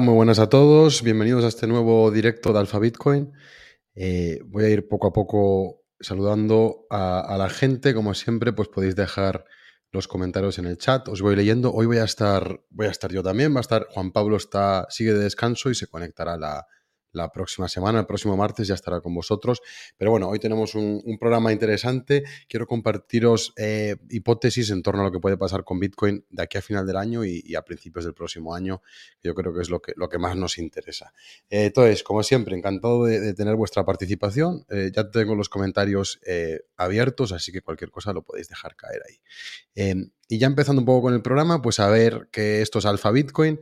Muy buenas a todos. Bienvenidos a este nuevo directo de Alpha Bitcoin. Eh, voy a ir poco a poco saludando a, la gente. Como siempre, pues podéis dejar los comentarios en el chat. Os voy leyendo. Hoy voy a estar, voy a estar yo también. Va a estar Juan Pablo está sigue de descanso y se conectará la, la próxima semana, el próximo martes ya estará con vosotros. Pero bueno, hoy tenemos un, programa interesante. Quiero compartiros eh, hipótesis en torno a lo que puede pasar con Bitcoin de aquí a final del año y, a principios del próximo año, que yo creo que es lo que, lo que más nos interesa. Eh, entonces, como siempre, encantado de, tener vuestra participación. Eh, ya tengo los comentarios abiertos, así que cualquier cosa lo podéis dejar caer ahí. y ya empezando un poco con el programa, pues a ver que esto es Alfa Bitcoin.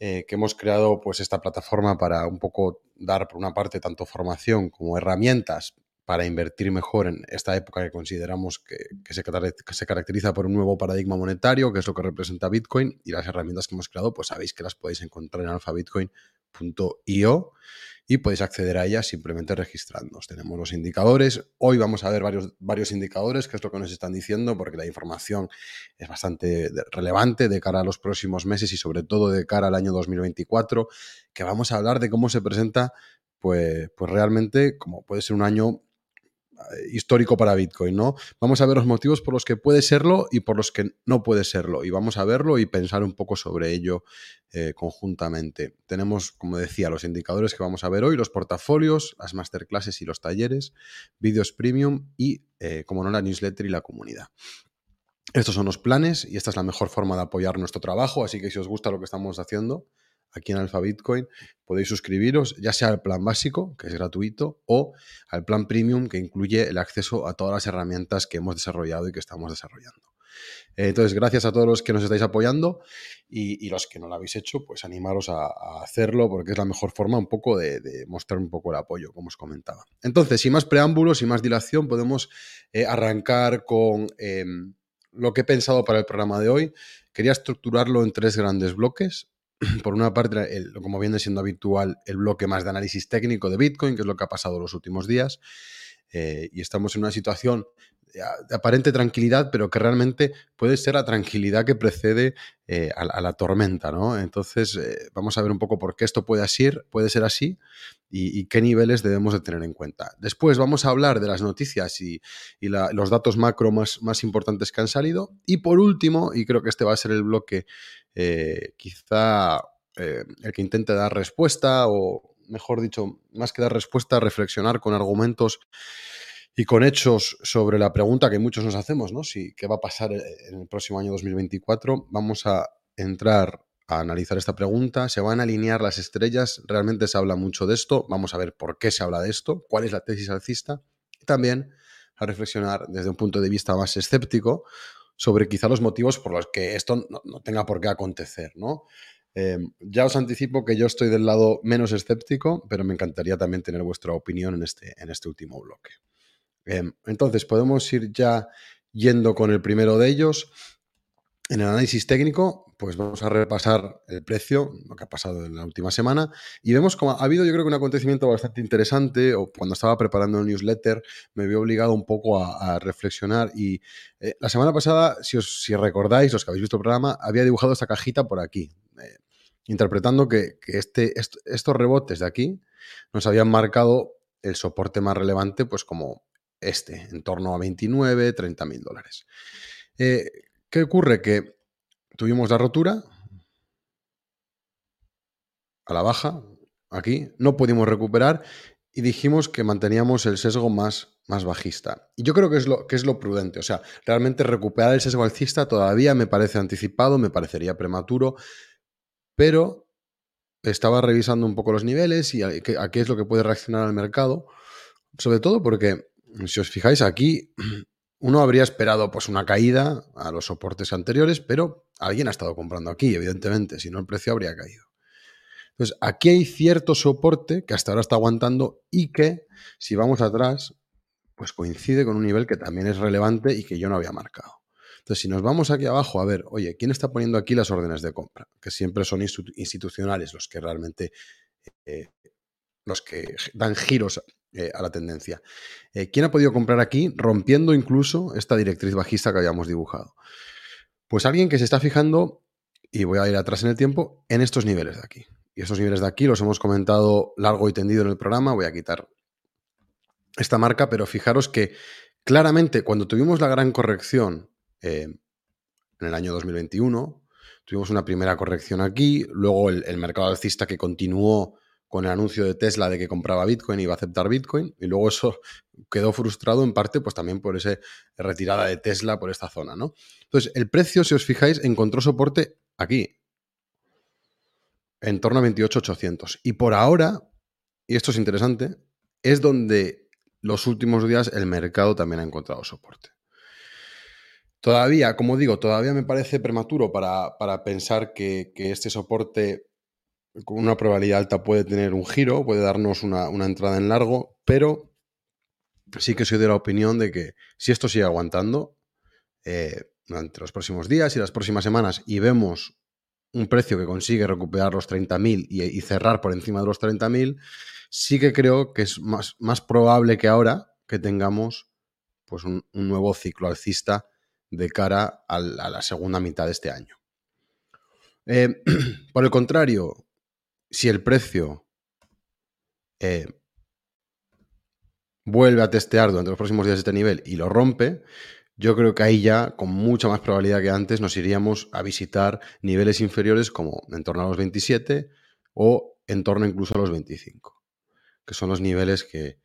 Eh, que hemos creado pues esta plataforma para un poco dar por una parte tanto formación como herramientas para invertir mejor en esta época que consideramos que, se, que, se, caracteriza por un nuevo paradigma monetario, que es lo que representa Bitcoin, y las herramientas que hemos creado, pues sabéis que las podéis encontrar en alfabitcoin.io y podéis acceder a ellas simplemente registrándoos. Tenemos los indicadores. Hoy vamos a ver varios, varios indicadores, que es lo que nos están diciendo, porque la información es bastante relevante de cara a los próximos meses y sobre todo de cara al año 2024, que vamos a hablar de cómo se presenta, pues, pues realmente como puede ser un año histórico para Bitcoin, ¿no? Vamos a ver los motivos por los que puede serlo y por los que no puede serlo. Y vamos a verlo y pensar un poco sobre ello eh, conjuntamente. Tenemos, como decía, los indicadores que vamos a ver hoy, los portafolios, las masterclasses y los talleres, vídeos premium y, eh, como no, la newsletter y la comunidad. Estos son los planes y esta es la mejor forma de apoyar nuestro trabajo, así que si os gusta lo que estamos haciendo, aquí en Alpha Bitcoin, podéis suscribiros ya sea al plan básico, que es gratuito, o al plan premium, que incluye el acceso a todas las herramientas que hemos desarrollado y que estamos desarrollando. Entonces, gracias a todos los que nos estáis apoyando y, los que no lo habéis hecho, pues animaros a, hacerlo porque es la mejor forma un poco de, mostrar un poco el apoyo, como os comentaba. Entonces, sin más preámbulos, sin más dilación, podemos eh, arrancar con em, lo que he pensado para el programa de hoy. Quería estructurarlo en tres grandes bloques. por una parte, como viene siendo habitual, el bloque más de análisis técnico de Bitcoin, que es lo que ha pasado los últimos días. Eh, y estamos en una situación de aparente tranquilidad, pero que realmente puede ser la tranquilidad que precede eh, a, la tormenta, ¿no? Entonces, eh, vamos a ver un poco por qué esto puede, así, puede ser así y, qué niveles debemos de tener en cuenta. Después vamos a hablar de las noticias y, los datos macro más, más, importantes que han salido. Y por último, y creo que este va a ser el bloque eh, quizá el que intente dar respuesta o, mejor dicho, más que dar respuesta, reflexionar con argumentos y con hechos sobre la pregunta que muchos nos hacemos, ¿no? Qué va a pasar en el próximo año 2024, vamos a entrar a analizar esta pregunta. ¿Se van a alinear las estrellas? Realmente se habla mucho de esto. Vamos a ver por qué se habla de esto, cuál es la tesis alcista. Y también a reflexionar desde un punto de vista más escéptico sobre quizá los motivos por los que esto no, tenga por qué acontecer, ¿no? Em, ya os anticipo que yo estoy del lado menos escéptico, pero me encantaría también tener vuestra opinión en este, en este último bloque. Em, entonces, podemos ir ya yendo con el primero de ellos. En el análisis técnico, pues vamos a repasar el precio, lo que ha pasado en la última semana, y vemos como ha habido yo creo que un acontecimiento bastante interesante, o cuando estaba preparando el newsletter me vi obligado un poco a, reflexionar, y eh, la semana pasada, si, os, recordáis, los que habéis visto el programa, había dibujado esta cajita por aquí, eh, interpretando que, este, estos rebotes de aquí nos habían marcado el soporte más relevante, pues como este, en torno a 29, 30 mil dólares. Eh, ¿Qué ocurre? Que tuvimos la rotura a la baja, aquí, no pudimos recuperar y dijimos que manteníamos el sesgo más, más bajista. Y yo creo que es, lo, que es lo prudente. O sea, realmente recuperar el sesgo alcista todavía me parece anticipado, me parecería prematuro, pero estaba revisando un poco los niveles y a, a qué es lo que puede reaccionar al mercado. Sobre todo porque si os fijáis aquí, uno habría esperado pues una caída a los soportes anteriores, pero alguien ha estado comprando aquí, evidentemente, si no el precio habría caído. Entonces, aquí hay cierto soporte que hasta ahora está aguantando y que, si vamos atrás, pues coincide con un nivel que también es relevante y que yo no había marcado. Entonces, si nos vamos aquí abajo a ver, oye, ¿quién está poniendo aquí las órdenes de compra? Que siempre son institucionales los que realmente, eh, los que dan giros eh, a la tendencia. Eh, ¿Quién ha podido comprar aquí rompiendo incluso esta directriz bajista que habíamos dibujado? Pues alguien que se está fijando y voy a ir atrás en el tiempo en estos niveles de aquí. Y estos niveles de aquí los hemos comentado largo y tendido en el programa. Voy a quitar esta marca, pero fijaros que claramente cuando tuvimos la gran corrección eh, en el año 2021, tuvimos una primera corrección aquí, luego el, mercado alcista que continuó con el anuncio de Tesla de que compraba Bitcoin y iba a aceptar Bitcoin, y luego eso quedó frustrado en parte pues también por esa retirada de Tesla por esta zona, ¿no? Entonces, el precio, si os fijáis, encontró soporte aquí, en torno a 28.800. Y por ahora, y esto es interesante, es donde los últimos días el mercado también ha encontrado soporte. Todavía, como digo, todavía me parece prematuro para, pensar que, este soporte con una probabilidad alta puede tener un giro, puede darnos una, entrada en largo, pero sí que soy de la opinión de que si esto sigue aguantando eh, durante los próximos días y las próximas semanas y vemos un precio que consigue recuperar los 30.000 y, y cerrar por encima de los 30.000, sí que creo que es más, más, probable que ahora que tengamos pues un, nuevo ciclo alcista de cara a la, segunda mitad de este año. Eh, por el contrario, si el precio eh, vuelve a testear durante los próximos días este nivel y lo rompe, yo creo que ahí ya, con mucha más probabilidad que antes, nos iríamos a visitar niveles inferiores como en torno a los 27 o en torno incluso a los 25, que son los niveles que,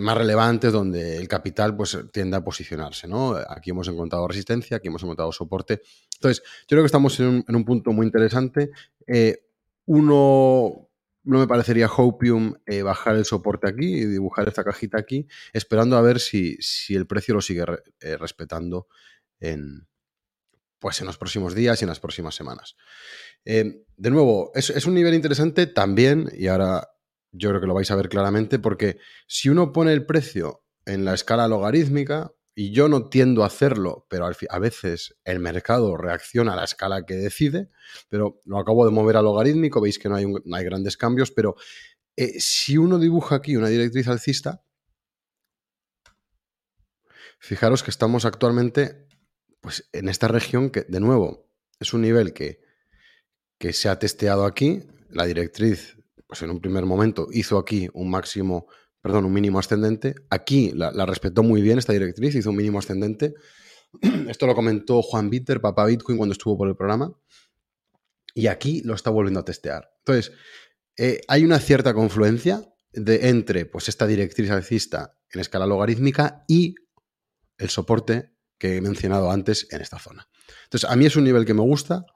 más relevantes donde el capital pues, tiende a posicionarse. ¿no? Aquí hemos encontrado resistencia, aquí hemos encontrado soporte. Entonces, yo creo que estamos en un, punto muy interesante. Eh, uno no me parecería hopium eh, bajar el soporte aquí y dibujar esta cajita aquí, esperando a ver si, si el precio lo sigue eh, respetando en, pues en los próximos días y en las próximas semanas. Eh, de nuevo, es, es, un nivel interesante también, y ahora yo creo que lo vais a ver claramente, porque si uno pone el precio en la escala logarítmica, y yo no tiendo a hacerlo, pero a veces el mercado reacciona a la escala que decide, pero lo acabo de mover a logarítmico, veis que no hay, hay grandes cambios, pero eh, si uno dibuja aquí una directriz alcista, fijaros que estamos actualmente pues, en esta región que, de nuevo, es un nivel que, que se ha testeado aquí, la directriz, pues en un primer momento hizo aquí un máximo perdón, un mínimo ascendente. Aquí la, respetó muy bien esta directriz, hizo un mínimo ascendente. Esto lo comentó Juan Bitter, papá Bitcoin, cuando estuvo por el programa. Y aquí lo está volviendo a testear. Entonces, eh, hay una cierta confluencia de, entre pues, esta directriz alcista en escala logarítmica y el soporte que he mencionado antes en esta zona. Entonces, a mí es un nivel que me gusta.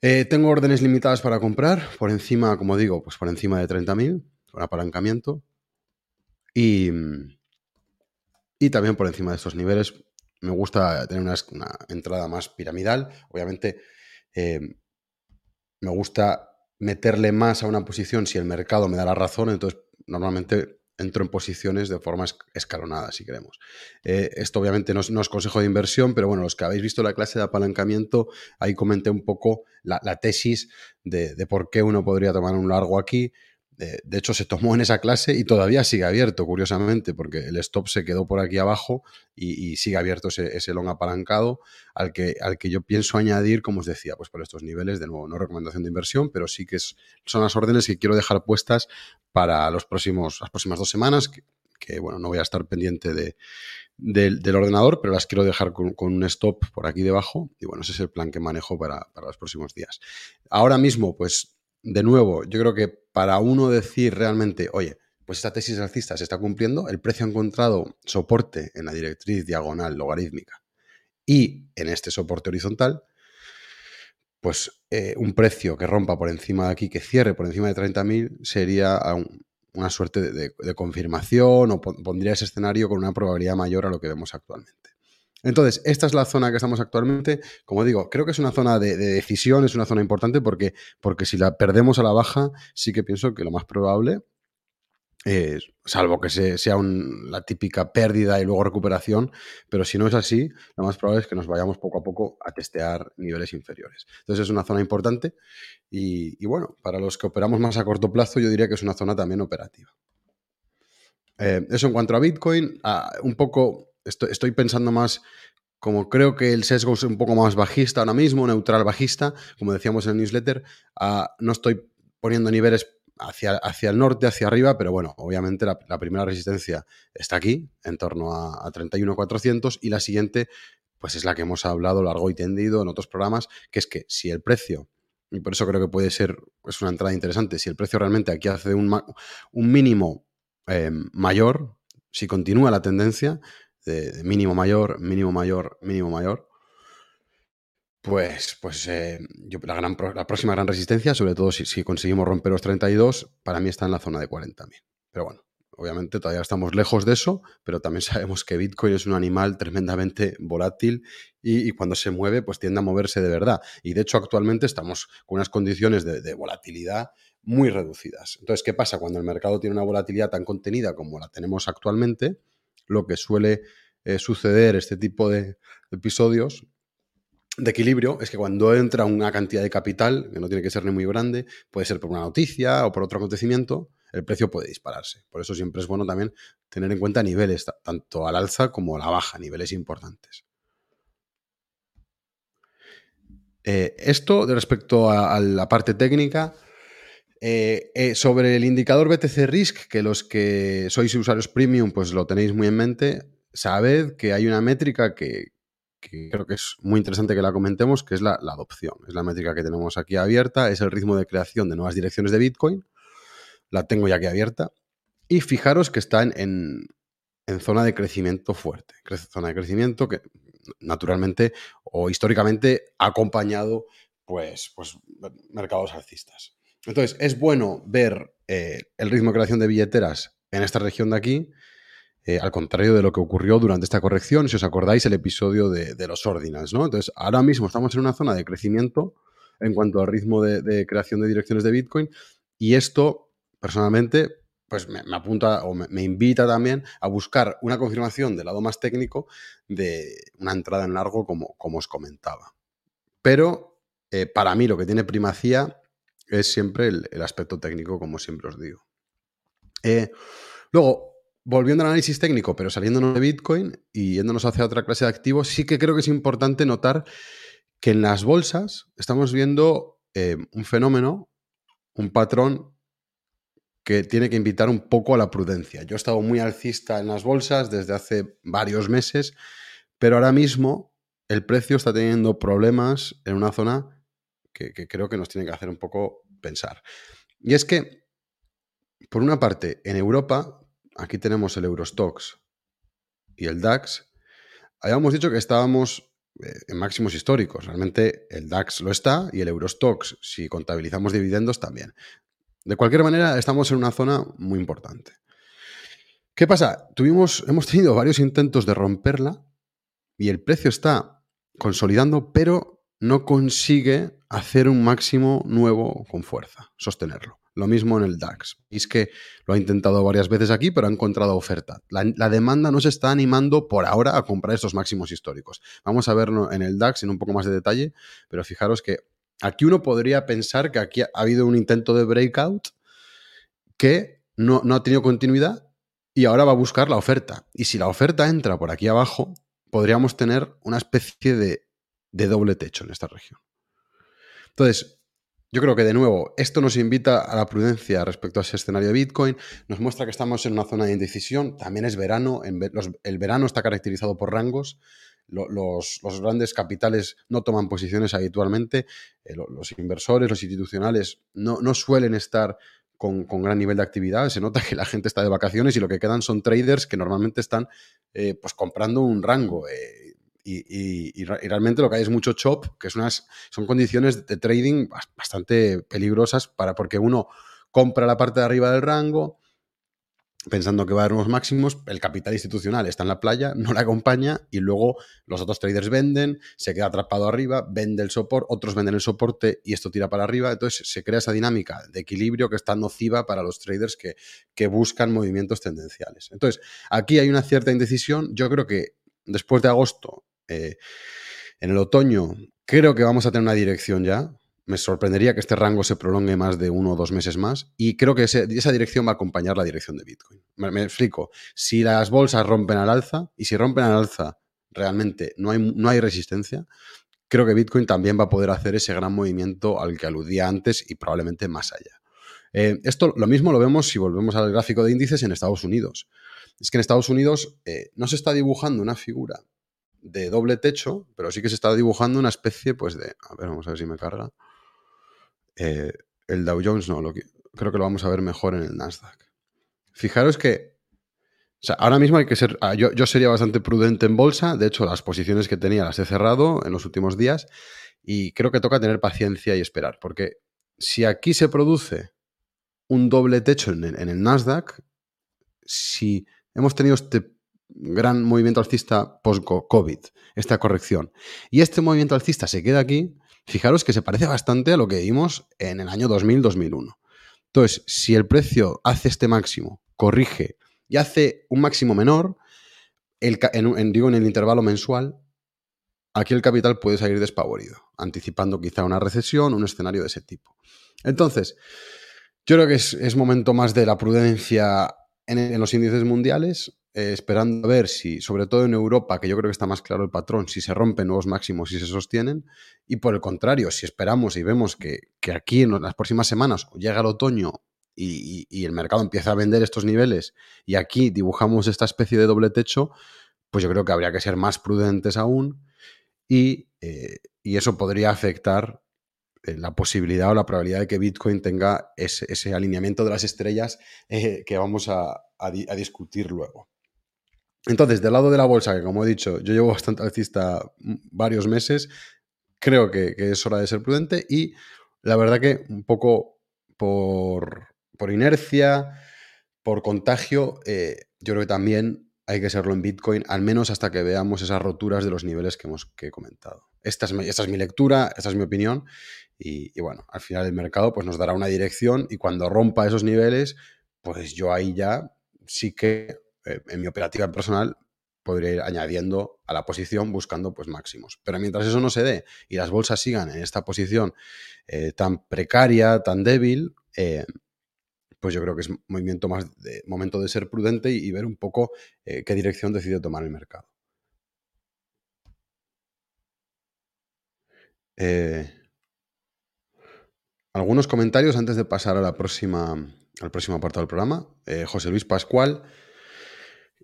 Eh, tengo órdenes limitadas para comprar, por encima, como digo, pues por encima de 30.000, con apalancamiento. Y, y también por encima de estos niveles me gusta tener una, entrada más piramidal. Obviamente eh, me gusta meterle más a una posición si el mercado me da la razón, entonces normalmente entro en posiciones de forma escalonada, si queremos. Eh, esto obviamente no es, consejo de inversión, pero bueno, los que habéis visto la clase de apalancamiento, ahí comenté un poco la, tesis de, de, por qué uno podría tomar un largo aquí, de, hecho, se tomó en esa clase y todavía sigue abierto, curiosamente, porque el stop se quedó por aquí abajo y, sigue abierto ese, long apalancado al que, al que yo pienso añadir, como os decía, pues por estos niveles, de nuevo, no recomendación de inversión, pero sí que son las órdenes que quiero dejar puestas para los próximos, las próximas dos semanas, que, bueno, no voy a estar pendiente de, del, ordenador, pero las quiero dejar con, un stop por aquí debajo y bueno, ese es el plan que manejo para, para los próximos días. Ahora mismo, pues de nuevo, yo creo que para uno decir realmente, oye, pues esta tesis alcista se está cumpliendo, el precio ha encontrado soporte en la directriz diagonal logarítmica y en este soporte horizontal, pues eh, un precio que rompa por encima de aquí, que cierre por encima de 30.000, sería una suerte de confirmación o pondría ese escenario con una probabilidad mayor a lo que vemos actualmente. Entonces, esta es la zona que estamos actualmente. Como digo, creo que es una zona de, decisión, es una zona importante porque, porque si la perdemos a la baja, sí que pienso que lo más probable salvo que sea la típica pérdida y luego recuperación, pero si no es así, lo más probable es que nos vayamos poco a poco a testear niveles inferiores. Entonces es una zona importante y, bueno, para los que operamos más a corto plazo, yo diría que es una zona también operativa. Eh, eso en cuanto a Bitcoin, un poco estoy, pensando más como creo que el sesgo es un poco más bajista ahora mismo, neutral bajista, como decíamos en el newsletter, ah, no estoy poniendo niveles hacia, hacia, el norte, hacia arriba, pero bueno, obviamente la, primera resistencia está aquí, en torno a, a 31.400, y la siguiente, pues es la que hemos hablado largo y tendido en otros programas, que es que si el precio y por eso creo que puede ser es una entrada interesante. Si el precio realmente aquí hace un, un mínimo eh, mayor, si continúa la tendencia de, mínimo mayor, mínimo mayor, mínimo mayor, pues, pues eh, la, gran, la próxima gran resistencia, sobre todo si, si, conseguimos romper los 32, para mí está en la zona de 40.000. Pero bueno, Obviamente todavía estamos lejos de eso, pero también sabemos que Bitcoin es un animal tremendamente volátil y, cuando se mueve, pues tiende a moverse de verdad. Y de hecho actualmente estamos con unas condiciones de, volatilidad muy reducidas. Entonces, ¿qué pasa? Cuando el mercado tiene una volatilidad tan contenida como la tenemos actualmente, lo que suele eh, suceder este tipo de episodios de equilibrio es que cuando entra una cantidad de capital, que no tiene que ser ni muy grande, puede ser por una noticia o por otro acontecimiento, el precio puede dispararse. Por eso siempre es bueno también tener en cuenta niveles, tanto al alza como a la baja, niveles importantes. Eh, esto de respecto a, la parte técnica, eh, eh, sobre el indicador BTC Risk, que los que sois usuarios premium, pues lo tenéis muy en mente, sabed que hay una métrica que, creo que es muy interesante que la comentemos, que es la, adopción. Es la métrica que tenemos aquí abierta, es el ritmo de creación de nuevas direcciones de Bitcoin la tengo ya aquí abierta. Y fijaros que está en, zona de crecimiento fuerte. Zona de crecimiento que naturalmente o históricamente ha acompañado pues, pues mercados alcistas. Entonces, es bueno ver eh, el ritmo de creación de billeteras en esta región de aquí, eh, al contrario de lo que ocurrió durante esta corrección, si os acordáis el episodio de, los ordinals, ¿no? Entonces, ahora mismo estamos en una zona de crecimiento en cuanto al ritmo de, creación de direcciones de Bitcoin y esto personalmente, pues me, apunta o me, invita también a buscar una confirmación del lado más técnico de una entrada en largo como, como os comentaba. Pero eh, para mí lo que tiene primacía es siempre el, aspecto técnico, como siempre os digo. Eh, luego, volviendo al análisis técnico, pero saliéndonos de Bitcoin y yéndonos hacia otra clase de activos, sí que creo que es importante notar que en las bolsas estamos viendo eh, un fenómeno, un patrón que tiene que invitar un poco a la prudencia. Yo he estado muy alcista en las bolsas desde hace varios meses, pero ahora mismo el precio está teniendo problemas en una zona que, creo que nos tiene que hacer un poco pensar. Y es que, por una parte, en Europa, aquí tenemos el Eurostox y el DAX, habíamos dicho que estábamos eh, en máximos históricos. Realmente el DAX lo está y el Eurostox, si contabilizamos dividendos, también. De cualquier manera, estamos en una zona muy importante. ¿Qué pasa? Tuvimos, hemos tenido varios intentos de romperla y el precio está consolidando, pero no consigue hacer un máximo nuevo con fuerza, sostenerlo. Lo mismo en el DAX. Es que lo ha intentado varias veces aquí, pero ha encontrado oferta. La, la, demanda no se está animando por ahora a comprar estos máximos históricos. Vamos a verlo en el DAX en un poco más de detalle, pero fijaros que Aquí uno podría pensar que aquí ha habido un intento de breakout que no, ha tenido continuidad y ahora va a buscar la oferta. Y si la oferta entra por aquí abajo, podríamos tener una especie de, de doble techo en esta región. Entonces, yo creo que de nuevo, esto nos invita a la prudencia respecto a ese escenario de Bitcoin, nos muestra que estamos en una zona de indecisión, también es verano, el verano está caracterizado por rangos, los, grandes capitales no toman posiciones habitualmente, eh, los inversores, los institucionales no, suelen estar con, gran nivel de actividad, se nota que la gente está de vacaciones y lo que quedan son traders que normalmente están eh, pues comprando un rango. Eh, y, realmente lo que hay es mucho chop, que son condiciones de trading bastante peligrosas para porque uno compra la parte de arriba del rango, pensando que va a haber unos máximos, el capital institucional está en la playa, no la acompaña y luego los otros traders venden, se queda atrapado arriba, vende el soporte, otros venden el soporte y esto tira para arriba. Entonces se crea esa dinámica de equilibrio que está nociva para los traders que, buscan movimientos tendenciales. Entonces, aquí hay una cierta indecisión. Yo creo que después de agosto, eh, en el otoño, creo que vamos a tener una dirección ya me sorprendería que este rango se prolongue más de uno o dos meses más y creo que esa dirección va a acompañar la dirección de Bitcoin. Me, explico. Si las bolsas rompen al alza y si rompen al alza realmente no hay, no hay resistencia, creo que Bitcoin también va a poder hacer ese gran movimiento al que aludía antes y probablemente más allá. Eh, esto lo mismo lo vemos si volvemos al gráfico de índices en Estados Unidos. Es que en Estados Unidos eh, no se está dibujando una figura de doble techo, pero sí que se está dibujando una especie pues de... A ver, vamos a ver si me carga. Eh, el Dow Jones no, lo creo que lo vamos a ver mejor en el Nasdaq. Fijaros que o sea, ahora mismo hay que ser. Ah, yo, yo, sería bastante prudente en bolsa. De hecho, las posiciones que tenía las he cerrado en los últimos días. Y creo que toca tener paciencia y esperar. Porque si aquí se produce un doble techo en el, Nasdaq, si hemos tenido este gran movimiento alcista post-COVID, esta corrección, y este movimiento alcista se queda aquí, fijaros que se parece bastante a lo que vimos en el año 2000-2001. Entonces, si el precio hace este máximo, corrige y hace un máximo menor, en, digo en el intervalo mensual, aquí el capital puede salir despavorido, anticipando quizá una recesión, un escenario de ese tipo. Entonces, yo creo que es, momento más de la prudencia en, los índices mundiales, eh, esperando a ver si, sobre todo en Europa, que yo creo que está más claro el patrón, si se rompen nuevos máximos y se sostienen, y por el contrario, si esperamos y vemos que, aquí en las próximas semanas llega el otoño y, el mercado empieza a vender estos niveles y aquí dibujamos esta especie de doble techo, pues yo creo que habría que ser más prudentes aún y, eh, y eso podría afectar eh, la posibilidad o la probabilidad de que Bitcoin tenga ese, alineamiento de las estrellas que vamos a, discutir luego. Entonces, del lado de la bolsa, que como he dicho, yo llevo bastante alcista varios meses, creo que, es hora de ser prudente y la verdad que un poco por, inercia, por contagio, eh, yo creo que también hay que serlo en Bitcoin, al menos hasta que veamos esas roturas de los niveles que hemos que he comentado. Esta es, mi lectura, esta es mi opinión y, bueno, al final el mercado pues, nos dará una dirección y cuando rompa esos niveles, pues yo ahí ya sí que eh, en mi operativa personal podré ir añadiendo a la posición buscando pues máximos. Pero mientras eso no se dé y las bolsas sigan en esta posición eh, tan precaria, tan débil, eh, pues yo creo que es movimiento más momento de ser prudente y, ver un poco qué dirección decide tomar el mercado. Algunos comentarios antes de pasar a la próxima, al próximo apartado del programa. José Luis Pascual,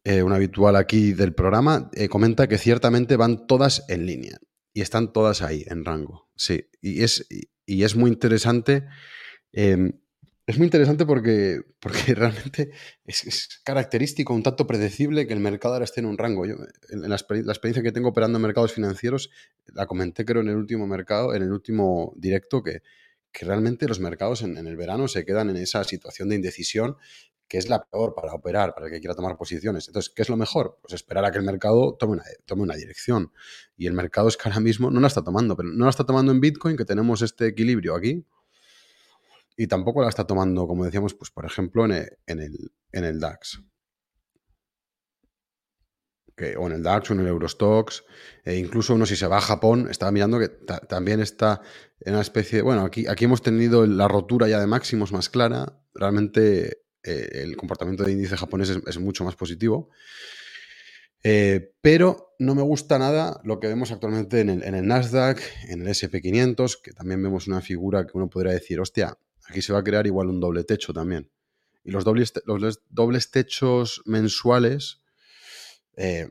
eh, un habitual aquí del programa, eh, comenta que ciertamente van todas en línea y están todas ahí en rango. Sí, y es, y, es muy interesante. Em, es muy interesante porque, porque realmente es, característico, un tanto predecible que el mercado ahora esté en un rango. Yo, en la, experiencia que tengo operando en mercados financieros, la comenté creo en el último mercado, en el último directo, que, que realmente los mercados en, el verano se quedan en esa situación de indecisión que es la peor para operar, para el que quiera tomar posiciones. Entonces, ¿qué es lo mejor? Pues esperar a que el mercado tome una, tome una dirección. Y el mercado es que ahora mismo no la está tomando, pero no la está tomando en Bitcoin, que tenemos este equilibrio aquí, y tampoco la está tomando, como decíamos, pues por ejemplo, en el, en el DAX o en el DAX o en el Eurostox, e incluso uno si se va a Japón, estaba mirando que también está en una especie de, bueno, aquí, aquí hemos tenido la rotura ya de máximos más clara, realmente eh, el comportamiento de índice japonés es, mucho más positivo, eh, pero no me gusta nada lo que vemos actualmente en el, Nasdaq, en el SP500, que también vemos una figura que uno podría decir, hostia, aquí se va a crear igual un doble techo también. Y los dobles, los dobles techos mensuales eh,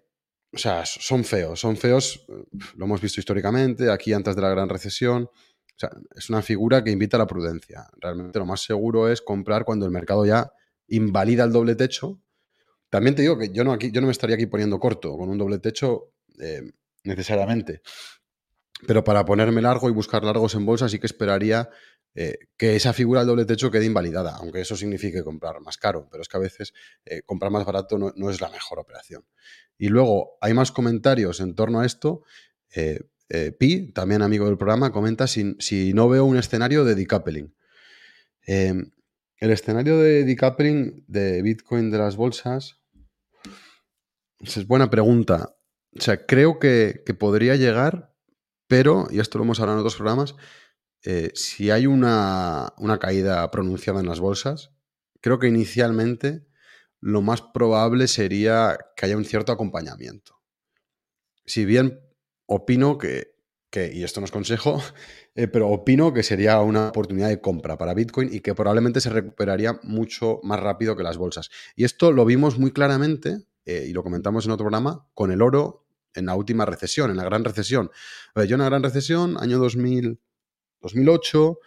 o sea, son feos, son feos, lo hemos visto históricamente, aquí antes de la gran recesión. O sea, es una figura que invita a la prudencia. Realmente lo más seguro es comprar cuando el mercado ya invalida el doble techo. También te digo que yo no, aquí, yo no me estaría aquí poniendo corto con un doble techo eh, necesariamente. Pero para ponerme largo y buscar largos en bolsa sí que esperaría eh, que esa figura del doble techo quede invalidada, aunque eso signifique comprar más caro, pero es que a veces eh, comprar más barato no, es la mejor operación. Y luego hay más comentarios en torno a esto. Pi, también amigo del programa, comenta si, si, no veo un escenario de decoupling. Em, el escenario de decoupling de Bitcoin de las bolsas es buena pregunta. O sea, creo que, que podría llegar, pero, y esto lo hemos hablado en otros programas, eh, si hay una, caída pronunciada en las bolsas, creo que inicialmente lo más probable sería que haya un cierto acompañamiento. si bien opino que, y esto no es consejo, eh, pero opino que sería una oportunidad de compra para Bitcoin y que probablemente se recuperaría mucho más rápido que las bolsas. Y esto lo vimos muy claramente, eh, y lo comentamos en otro programa, con el oro en la última recesión, en la gran recesión. Yo en la gran recesión, año 2000, 2008,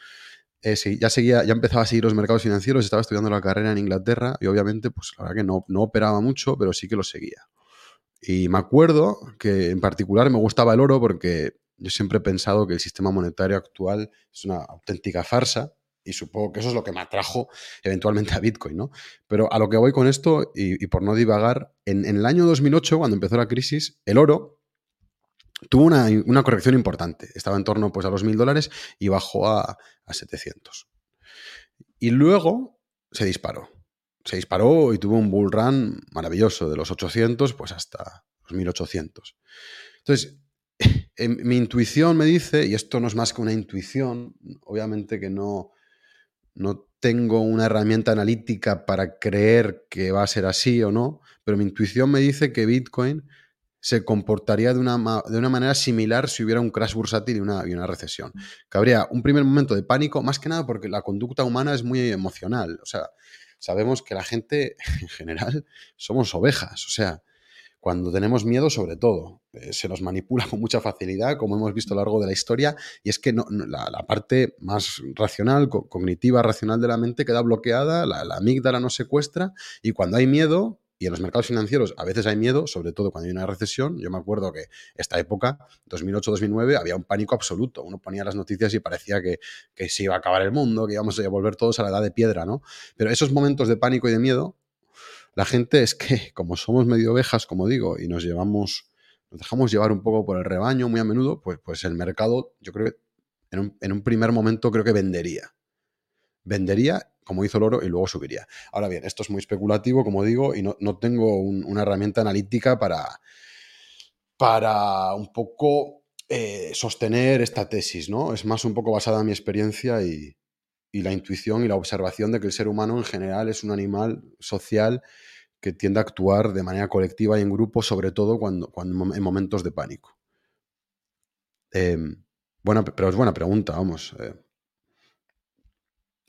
eh, ya seguía, ya empezaba a seguir los mercados financieros, estaba estudiando la carrera en Inglaterra y obviamente, pues la verdad que no, no operaba mucho, pero sí que lo seguía. Y me acuerdo que en particular me gustaba el oro porque yo siempre he pensado que el sistema monetario actual es una auténtica farsa y supongo que eso es lo que me atrajo eventualmente a Bitcoin, ¿no? Pero a lo que voy con esto, y, por no divagar, en, el año 2008, cuando empezó la crisis, el oro tuvo una, corrección importante. Estaba en torno pues, a los mil dólares y bajó a, a 700. Y luego se disparó. Se disparó y tuvo un bull run maravilloso, de los 800 pues hasta los 1800. Entonces, mi intuición me dice, y esto no es más que una intuición, obviamente que no, no tengo una herramienta analítica para creer que va a ser así o no, pero mi intuición me dice que Bitcoin se comportaría de una, de una manera similar si hubiera un crash bursátil y una, y una recesión. Que habría un primer momento de pánico, más que nada porque la conducta humana es muy emocional. O sea, sabemos que la gente en general somos ovejas. O sea, cuando tenemos miedo sobre todo. Eh, se nos manipula con mucha facilidad, como hemos visto a lo largo de la historia, y es que no, la, parte más racional, cognitiva, racional de la mente queda bloqueada, la, amígdala nos secuestra, y cuando hay miedo, y en los mercados financieros a veces hay miedo, sobre todo cuando hay una recesión. Yo me acuerdo que esta época, 2008-2009, había un pánico absoluto. Uno ponía las noticias y parecía que, que, se iba a acabar el mundo, que íbamos a volver todos a la edad de piedra, ¿no? Pero esos momentos de pánico y de miedo la gente es que, como somos medio ovejas, como digo, y nos llevamos, nos dejamos llevar un poco por el rebaño muy a menudo, pues, pues el mercado, yo creo que en un, primer momento creo que vendería. Vendería como hizo el oro y luego subiría. Ahora bien, esto es muy especulativo, como digo, y no, tengo una herramienta analítica para, para un poco eh, sostener esta tesis, ¿no? Es más un poco basada en mi experiencia y, y la intuición y la observación de que el ser humano en general es un animal social que tiende a actuar de manera colectiva y en grupo, sobre todo cuando, cuando en momentos de pánico. Em, pero es buena pregunta, vamos. Eh.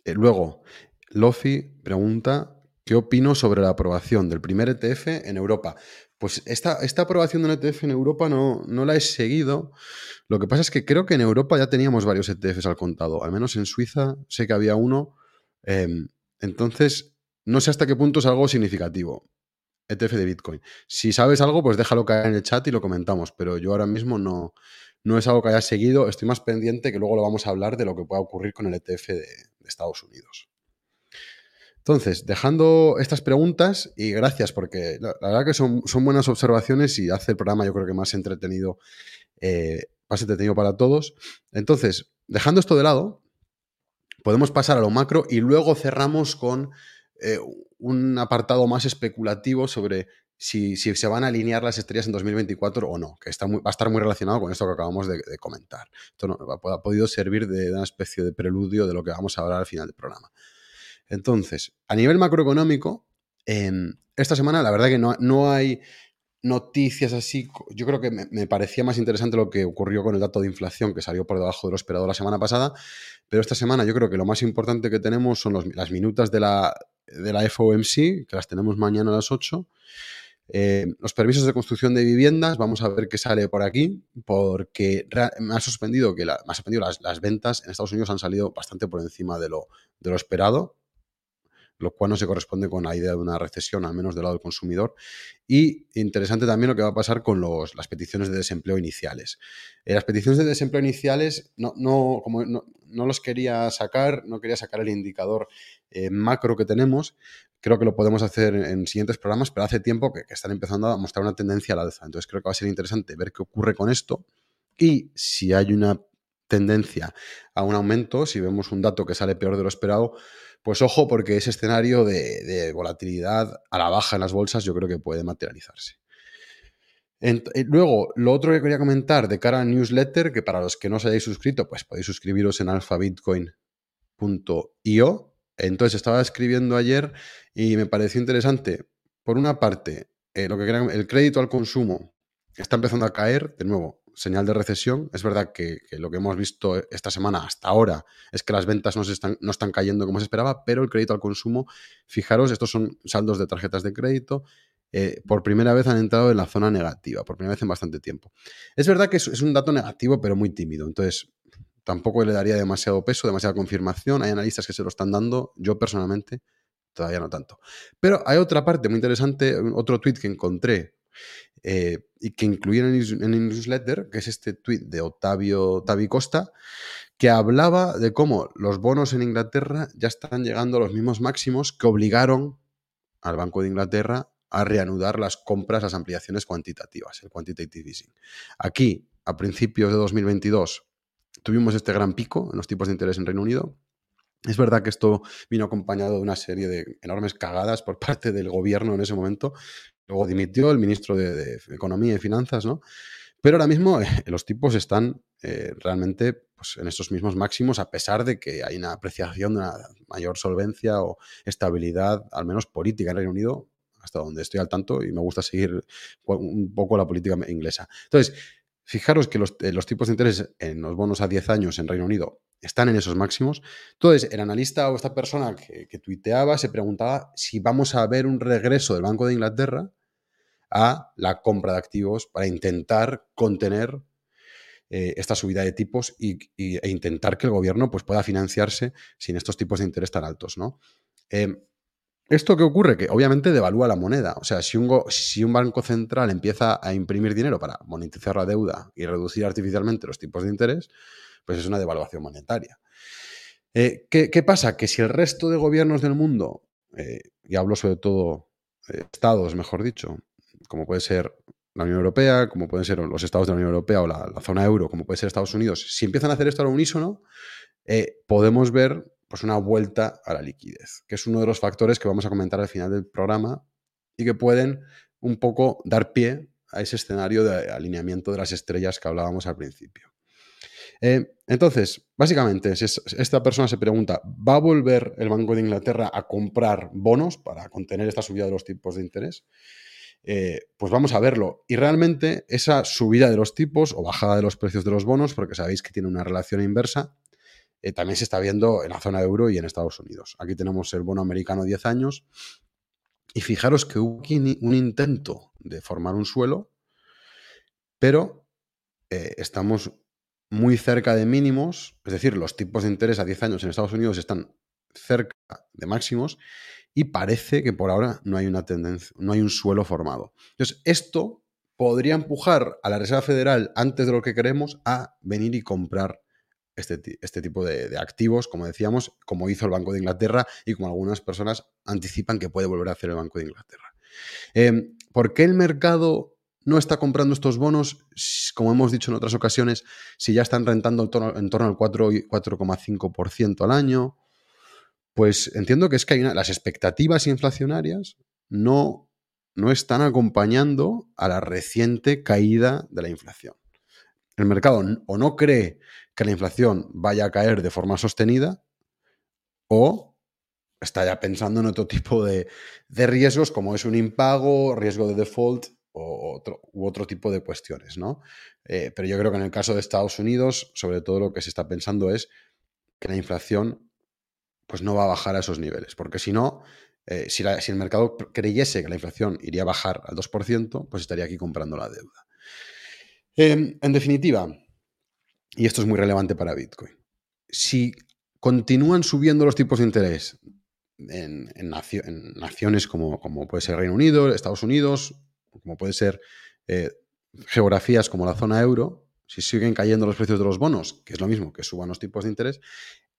Eh, luego, Lofi pregunta, ¿qué opino sobre la aprobación del primer ETF en Europa? Pues esta, esta aprobación de un ETF en Europa no, no la he seguido. Lo que pasa es que creo que en Europa ya teníamos varios ETFs al contado. Al menos en Suiza sé que había uno. Em, entonces, no sé hasta qué punto es algo significativo. ETF de Bitcoin. Si sabes algo, pues déjalo caer en el chat y lo comentamos. Pero yo ahora mismo no, no es algo que haya seguido. Estoy más pendiente que luego lo vamos a hablar de lo que pueda ocurrir con el ETF de Estados Unidos. Entonces, dejando estas preguntas, y gracias, porque la, verdad que son, buenas observaciones y hace el programa yo creo que más entretenido, eh, más entretenido para todos. Entonces, dejando esto de lado, podemos pasar a lo macro y luego cerramos con eh, un apartado más especulativo sobre si, se van a alinear las estrellas en 2024 o no, que está va a estar muy relacionado con esto que acabamos de, comentar. Esto ha, podido servir de, una especie de preludio de lo que vamos a hablar al final del programa. Entonces, a nivel macroeconómico, esta semana la verdad que no, no, hay noticias así. Yo creo que me, parecía más interesante lo que ocurrió con el dato de inflación que salió por debajo de lo esperado la semana pasada, pero esta semana yo creo que lo más importante que tenemos son las minutas de la, de la FOMC, que las tenemos mañana a las 8. Eh, los permisos de construcción de viviendas, vamos a ver qué sale por aquí, porque me ha suspendido que ha suspendido las, las, ventas en Estados Unidos han salido bastante por encima de lo, de lo esperado lo cual no se corresponde con la idea de una recesión, al menos del lado del consumidor. Y interesante también lo que va a pasar con las peticiones de desempleo iniciales. Eh, las peticiones de desempleo iniciales no, no, como no, los quería sacar, no quería sacar el indicador eh, macro que tenemos. Creo que lo podemos hacer en, siguientes programas, pero hace tiempo que, que están empezando a mostrar una tendencia al alza. Entonces creo que va a ser interesante ver qué ocurre con esto y si hay una tendencia a un aumento, si vemos un dato que sale peor de lo esperado, pues ojo, porque ese escenario de, volatilidad a la baja en las bolsas yo creo que puede materializarse. Eh, luego, lo otro que quería comentar de cara al newsletter, que para los que no os hayáis suscrito, pues podéis suscribiros en alfabitcoin.io. Entonces estaba escribiendo ayer y me pareció interesante, por una parte, eh, lo que el crédito al consumo está empezando a caer, de nuevo, señal de recesión. Es verdad que, lo que hemos visto esta semana hasta ahora es que las ventas no, están, no están cayendo como se esperaba, pero el crédito al consumo, fijaros, estos son saldos de tarjetas de crédito, eh, por primera vez han entrado en la zona negativa, por primera vez en bastante tiempo. Es verdad que es, un dato negativo, pero muy tímido, entonces tampoco le daría demasiado peso, demasiada confirmación. Hay analistas que se lo están dando, yo personalmente todavía no tanto. Pero hay otra parte muy interesante, otro tweet que encontré eh, y que incluí en el, newsletter, que es este tweet de Octavio Tavi Costa, que hablaba de cómo los bonos en Inglaterra ya están llegando a los mismos máximos que obligaron al Banco de Inglaterra a reanudar las compras, las ampliaciones cuantitativas, el quantitative easing. Aquí, a principios de 2022, tuvimos este gran pico en los tipos de interés en Reino Unido. Es verdad que esto vino acompañado de una serie de enormes cagadas por parte del gobierno en ese momento, Luego dimitió el ministro de, Economía y Finanzas, ¿no? Pero ahora mismo eh, los tipos están eh, realmente pues, en estos mismos máximos, a pesar de que hay una apreciación de una mayor solvencia o estabilidad, al menos política en Reino Unido, hasta donde estoy al tanto, y me gusta seguir un poco la política inglesa. Entonces, fijaros que los, eh, los tipos de interés en los bonos a 10 años en Reino Unido están en esos máximos. Entonces, el analista o esta persona que, tuiteaba se preguntaba si vamos a ver un regreso del Banco de Inglaterra a la compra de activos para intentar contener eh, esta subida de tipos y, e intentar que el gobierno pues, pueda financiarse sin estos tipos de interés tan altos. ¿no? Em, ¿Esto qué ocurre? Que obviamente devalúa la moneda. O sea, si un, banco central empieza a imprimir dinero para monetizar la deuda y reducir artificialmente los tipos de interés, pues es una devaluación monetaria. Eh, ¿qué, pasa? Que si el resto de gobiernos del mundo, eh, y hablo sobre todo eh, estados, mejor dicho, como puede ser la Unión Europea, como pueden ser los estados de la Unión Europea o la, zona euro, como puede ser Estados Unidos, si empiezan a hacer esto a lo unísono, podemos ver pues, una vuelta a la liquidez, que es uno de los factores que vamos a comentar al final del programa y que pueden un poco dar pie a ese escenario de alineamiento de las estrellas que hablábamos al principio. Eh, entonces, básicamente, si esta persona se pregunta, ¿va a volver el Banco de Inglaterra a comprar bonos para contener esta subida de los tipos de interés? Eh, pues vamos a verlo. Y realmente esa subida de los tipos o bajada de los precios de los bonos, porque sabéis que tiene una relación inversa, eh, también se está viendo en la zona euro y en Estados Unidos. Aquí tenemos el bono americano 10 años. Y fijaros que hubo un intento de formar un suelo, pero estamos muy cerca de mínimos, es decir, los tipos de interés a 10 años en Estados Unidos están cerca de máximos y parece que por ahora no hay una tendencia, no hay un suelo formado. Entonces, esto podría empujar a la Reserva Federal antes de lo que queremos a venir y comprar este, este tipo de, activos, como decíamos, como hizo el Banco de Inglaterra y como algunas personas anticipan que puede volver a hacer el Banco de Inglaterra. Eh, ¿Por qué el mercado no está comprando estos bonos, como hemos dicho en otras ocasiones, si ya están rentando en torno, al 4,5% al año, pues entiendo que es que hay las expectativas inflacionarias no, no están acompañando a la reciente caída de la inflación. El mercado o no cree que la inflación vaya a caer de forma sostenida o está ya pensando en otro tipo de, riesgos como es un impago, riesgo de default o otro, u otro tipo de cuestiones, ¿no? Eh, pero yo creo que en el caso de Estados Unidos, sobre todo lo que se está pensando es que la inflación pues no va a bajar a esos niveles, porque si no, eh, si, el mercado creyese que la inflación iría a bajar al 2%, pues estaría aquí comprando la deuda. Em, en definitiva, y esto es muy relevante para Bitcoin, si continúan subiendo los tipos de interés en, naciones como, como, puede ser Reino Unido, Estados Unidos, como puede ser eh, geografías como la zona euro, si siguen cayendo los precios de los bonos, que es lo mismo que suban los tipos de interés,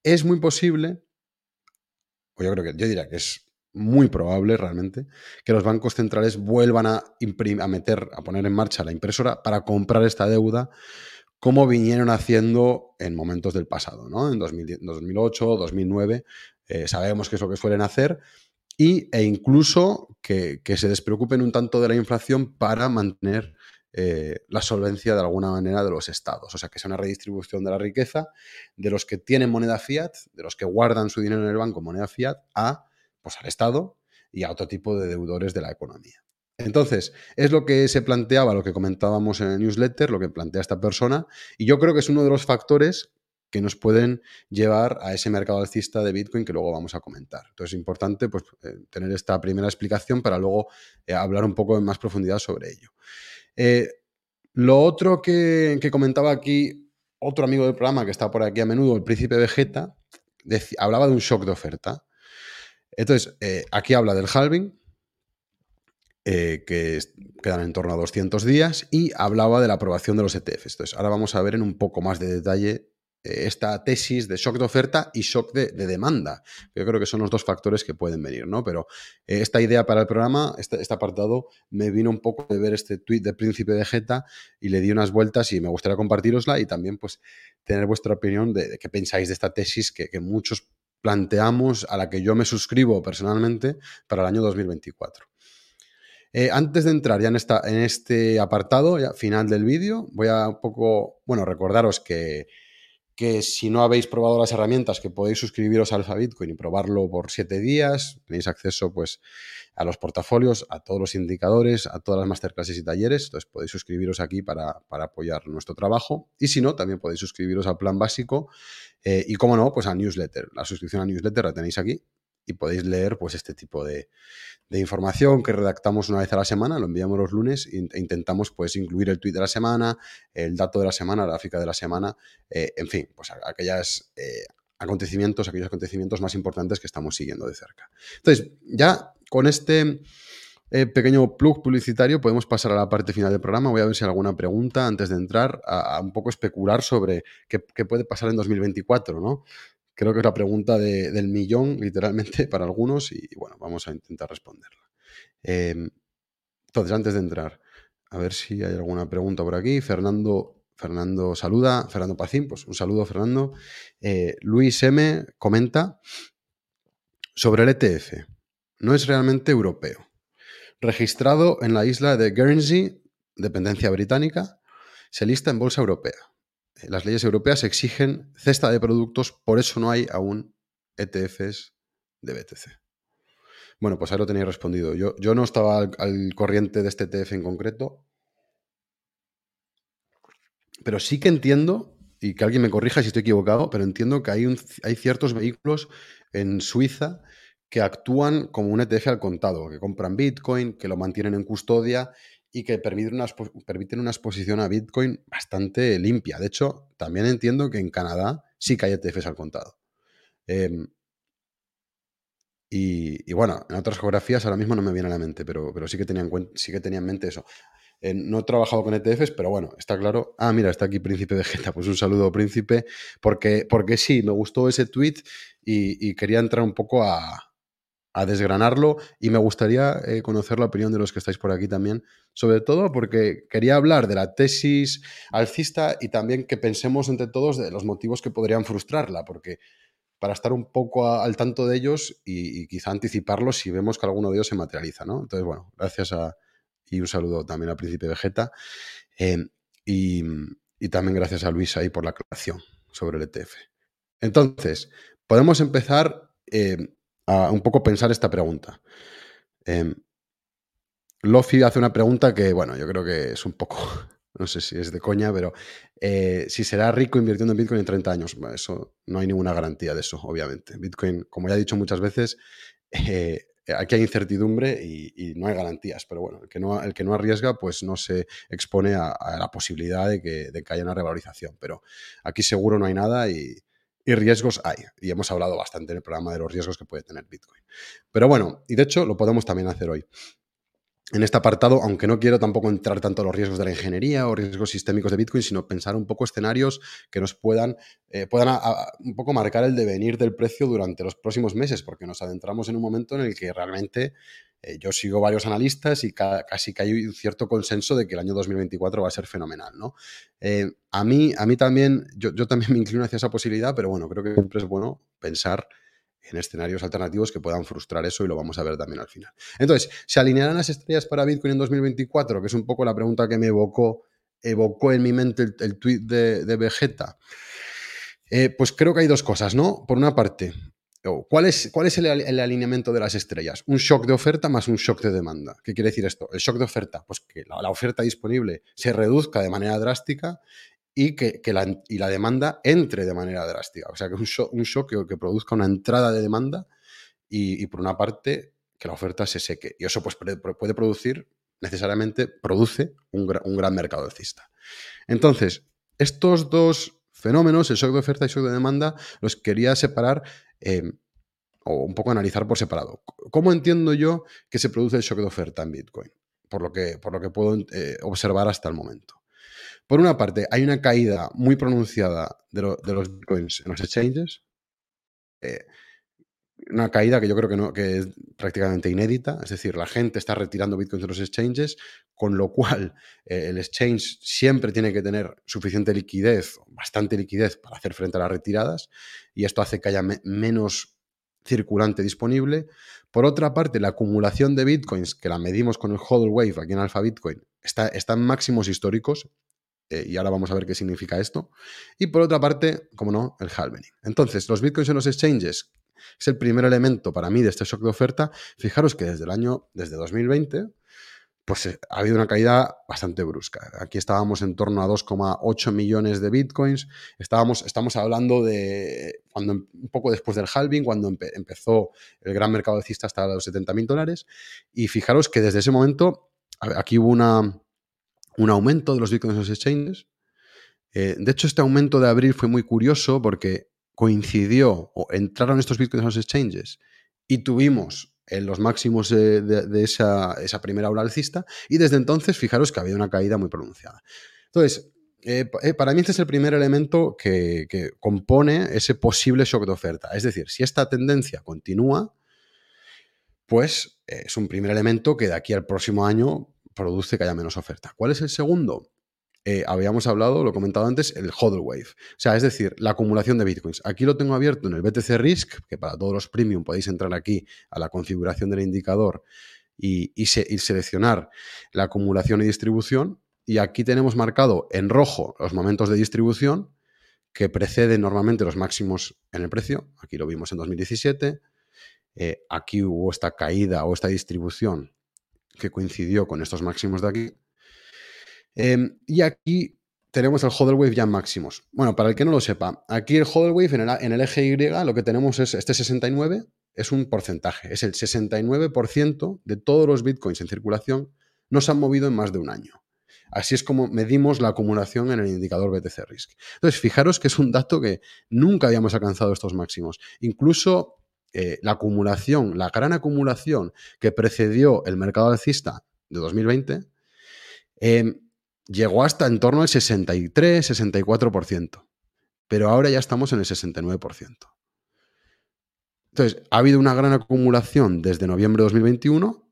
es muy posible, o yo creo que yo diría que es muy probable realmente, que los bancos centrales vuelvan a, a meter, a poner en marcha la impresora para comprar esta deuda como vinieron haciendo en momentos del pasado, ¿no? En 2008, 2009, eh, sabemos que es lo que suelen hacer y, e incluso que, se despreocupen un tanto de la inflación para mantener eh, la solvencia de alguna manera de los estados. O sea, que sea una redistribución de la riqueza de los que tienen moneda fiat, de los que guardan su dinero en el banco moneda fiat, a, pues, al Estado y a otro tipo de deudores de la economía. Entonces, es lo que se planteaba, lo que comentábamos en el newsletter, lo que plantea esta persona, y yo creo que es uno de los factores que nos pueden llevar a ese mercado alcista de Bitcoin que luego vamos a comentar. Entonces es importante pues, eh, tener esta primera explicación para luego eh, hablar un poco en más profundidad sobre ello. Eh, lo otro que, comentaba aquí otro amigo del programa que está por aquí a menudo, el príncipe Vegeta, hablaba de un shock de oferta. Entonces, aquí habla del halving, que quedan en torno a 200 días, y hablaba de la aprobación de los ETFs. Entonces, ahora vamos a ver en un poco más de detalle eh, esta tesis de shock de oferta y shock de, demanda. Yo creo que son los dos factores que pueden venir, ¿no? Pero eh, esta idea para el programa, este, este, apartado, me vino un poco de ver este tweet de Príncipe de Jeta y le di unas vueltas y me gustaría compartirosla y también pues tener vuestra opinión de, qué pensáis de esta tesis que, muchos planteamos, a la que yo me suscribo personalmente para el año 2024. Eh, antes de entrar ya en, esta, en este apartado, final del vídeo, voy a un poco, bueno, recordaros que que si no habéis probado las herramientas, que podéis suscribiros a Alpha Bitcoin y probarlo por siete días. Tenéis acceso pues, a los portafolios, a todos los indicadores, a todas las masterclasses y talleres. Entonces podéis suscribiros aquí para, apoyar nuestro trabajo. Y si no, también podéis suscribiros al plan básico. Eh, y como no, pues al newsletter. La suscripción al newsletter la tenéis aquí y podéis leer pues este tipo de, información que redactamos una vez a la semana, lo enviamos los lunes e intentamos pues incluir el tweet de la semana, el dato de la semana, la gráfica de la semana, eh, en fin, pues aquellas eh, acontecimientos, aquellos acontecimientos más importantes que estamos siguiendo de cerca. Entonces, ya con este eh, pequeño plug publicitario podemos pasar a la parte final del programa. Voy a ver si hay alguna pregunta antes de entrar a, un poco especular sobre qué, puede pasar en 2024, ¿no? Creo que es la pregunta del millón, literalmente, para algunos, y bueno, vamos a intentar responderla. Em, entonces, antes de entrar, a ver si hay alguna pregunta por aquí. Fernando, Fernando saluda, Fernando Pacín, pues un saludo, Fernando. Eh, Luis M comenta sobre el ETF. No es realmente europeo. Registrado en la isla de Guernsey, dependencia británica, se lista en bolsa europea las leyes europeas exigen cesta de productos, por eso no hay aún ETFs de BTC. Bueno, pues ahí lo tenéis respondido. Yo, yo no estaba al, corriente de este ETF en concreto, pero sí que entiendo, y que alguien me corrija si estoy equivocado, pero entiendo que hay, hay ciertos vehículos en Suiza que actúan como un ETF al contado, que compran Bitcoin, que lo mantienen en custodia y que permiten una, exposición a Bitcoin bastante limpia. De hecho, también entiendo que en Canadá sí que hay ETFs al contado. Em, y, bueno, en otras geografías ahora mismo no me viene a la mente, pero, sí, que tenía en mente eso. Eh, no he trabajado con ETFs, pero bueno, está claro. Ah, mira, está aquí Príncipe de Geta. Pues un saludo, Príncipe, porque sí, me gustó ese tweet y quería entrar un poco a, a desgranarlo y me gustaría eh, conocer la opinión de los que estáis por aquí también, sobre todo porque quería hablar de la tesis alcista y también que pensemos entre todos de los motivos que podrían frustrarla, porque para estar un poco al tanto de ellos y, quizá anticiparlos si vemos que alguno de ellos se materializa, ¿no? Entonces, bueno, gracias a, y un saludo también al Príncipe Vegeta eh, y, también gracias a Luis ahí por la aclaración sobre el ETF. Entonces, podemos empezar... Eh, a un poco pensar esta pregunta. Eh, Lofi hace una pregunta que, bueno, yo creo que es un poco, no sé si es de coña, pero eh, si será rico invirtiendo en Bitcoin en 30 años, eso no hay ninguna garantía de eso, obviamente. Bitcoin, como ya he dicho muchas veces, eh, aquí hay incertidumbre y, no hay garantías, pero bueno, el que no, el que no arriesga, pues no se expone a, la posibilidad de que, de que haya una revalorización, pero aquí seguro no hay nada y, y riesgos hay. Y hemos hablado bastante en el programa de los riesgos que puede tener Bitcoin. Pero bueno, y de hecho lo podemos también hacer hoy. En este apartado, aunque no quiero tampoco entrar tanto en los riesgos de la ingeniería o riesgos sistémicos de Bitcoin, sino pensar un poco escenarios que nos puedan, eh, puedan un poco marcar el devenir del precio durante los próximos meses, porque nos adentramos en un momento en el que realmente eh, yo sigo varios analistas y casi que hay un cierto consenso de que el año 2024 va a ser fenomenal, ¿no? Eh, a, mí, a mí también, yo, también me inclino hacia esa posibilidad, pero bueno, creo que siempre es bueno pensar en escenarios alternativos que puedan frustrar eso y lo vamos a ver también al final. Entonces, ¿se alinearán las estrellas para Bitcoin en 2024? Que es un poco la pregunta que me evocó, evocó en mi mente el, el tweet de, Vegeta. Eh, pues creo que hay dos cosas, ¿no? Por una parte, ¿Cuál es, cuál es el, alineamiento de las estrellas? Un shock de oferta más un shock de demanda. ¿Qué quiere decir esto? El shock de oferta, pues que la, oferta disponible se reduzca de manera drástica y que, la, y la, demanda entre de manera drástica. O sea, que un un shock que, produzca una entrada de demanda y, por una parte que la oferta se seque. Y eso pues, puede producir, necesariamente produce un, un gran mercado alcista. Entonces, estos dos fenómenos, el shock de oferta y shock de demanda, los quería separar eh, o un poco analizar por separado. ¿Cómo entiendo yo que se produce el shock de oferta en Bitcoin? Por lo que, por lo que puedo eh, observar hasta el momento. Por una parte, hay una caída muy pronunciada de, los bitcoins en los exchanges. Eh, una caída que yo creo que, no, que es prácticamente inédita, es decir, la gente está retirando bitcoins de los exchanges, con lo cual eh, el exchange siempre tiene que tener suficiente liquidez, bastante liquidez para hacer frente a las retiradas, y esto hace que haya menos circulante disponible. Por otra parte, la acumulación de bitcoins, que la medimos con el hodl wave aquí en Alpha Bitcoin, está, está en máximos históricos, eh, y ahora vamos a ver qué significa esto. Y por otra parte, como no, el halvening. Entonces, los bitcoins en los exchanges es el primer elemento para mí de este shock de oferta. Fijaros que desde el año, desde 2020, pues eh, ha habido una caída bastante brusca. Aquí estábamos en torno a 2,8 millones de bitcoins. Estábamos, estamos hablando de cuando em, un poco después del halving, cuando empezó el gran mercado alcista hasta los 70 mil dólares. Y fijaros que desde ese momento aquí hubo una, un aumento de los bitcoins en los exchanges. Eh, de hecho, este aumento de abril fue muy curioso porque coincidió o entraron estos bitcoins a los exchanges y tuvimos en los máximos de, esa, primera ola alcista y desde entonces fijaros que había una caída muy pronunciada. Entonces, eh, eh, para mí este es el primer elemento que, compone ese posible shock de oferta. Es decir, si esta tendencia continúa, pues eh, es un primer elemento que de aquí al próximo año produce que haya menos oferta. ¿Cuál es el segundo? Eh, habíamos hablado, lo he comentado antes, el hodl wave. O sea, es decir, la acumulación de bitcoins. Aquí lo tengo abierto en el BTC Risk, que para todos los premium podéis entrar aquí a la configuración del indicador y, seleccionar la acumulación y distribución. Y aquí tenemos marcado en rojo los momentos de distribución que preceden normalmente los máximos en el precio. Aquí lo vimos en 2017. Eh, aquí hubo esta caída o esta distribución que coincidió con estos máximos de aquí. Em, y aquí tenemos el hodl wave ya en máximos. Bueno, para el que no lo sepa, aquí el hodl wave en el, eje Y lo que tenemos es este 69, es un porcentaje, es el 69% de todos los bitcoins en circulación no se han movido en más de un año. Así es como medimos la acumulación en el indicador BTC Risk. Entonces, fijaros que es un dato que nunca habíamos alcanzado estos máximos. Incluso eh, la acumulación, la gran acumulación que precedió el mercado alcista de 2020, llegó hasta en torno al 63, 64%, pero ahora ya estamos en el 69%. Entonces, ha habido una gran acumulación desde noviembre de 2021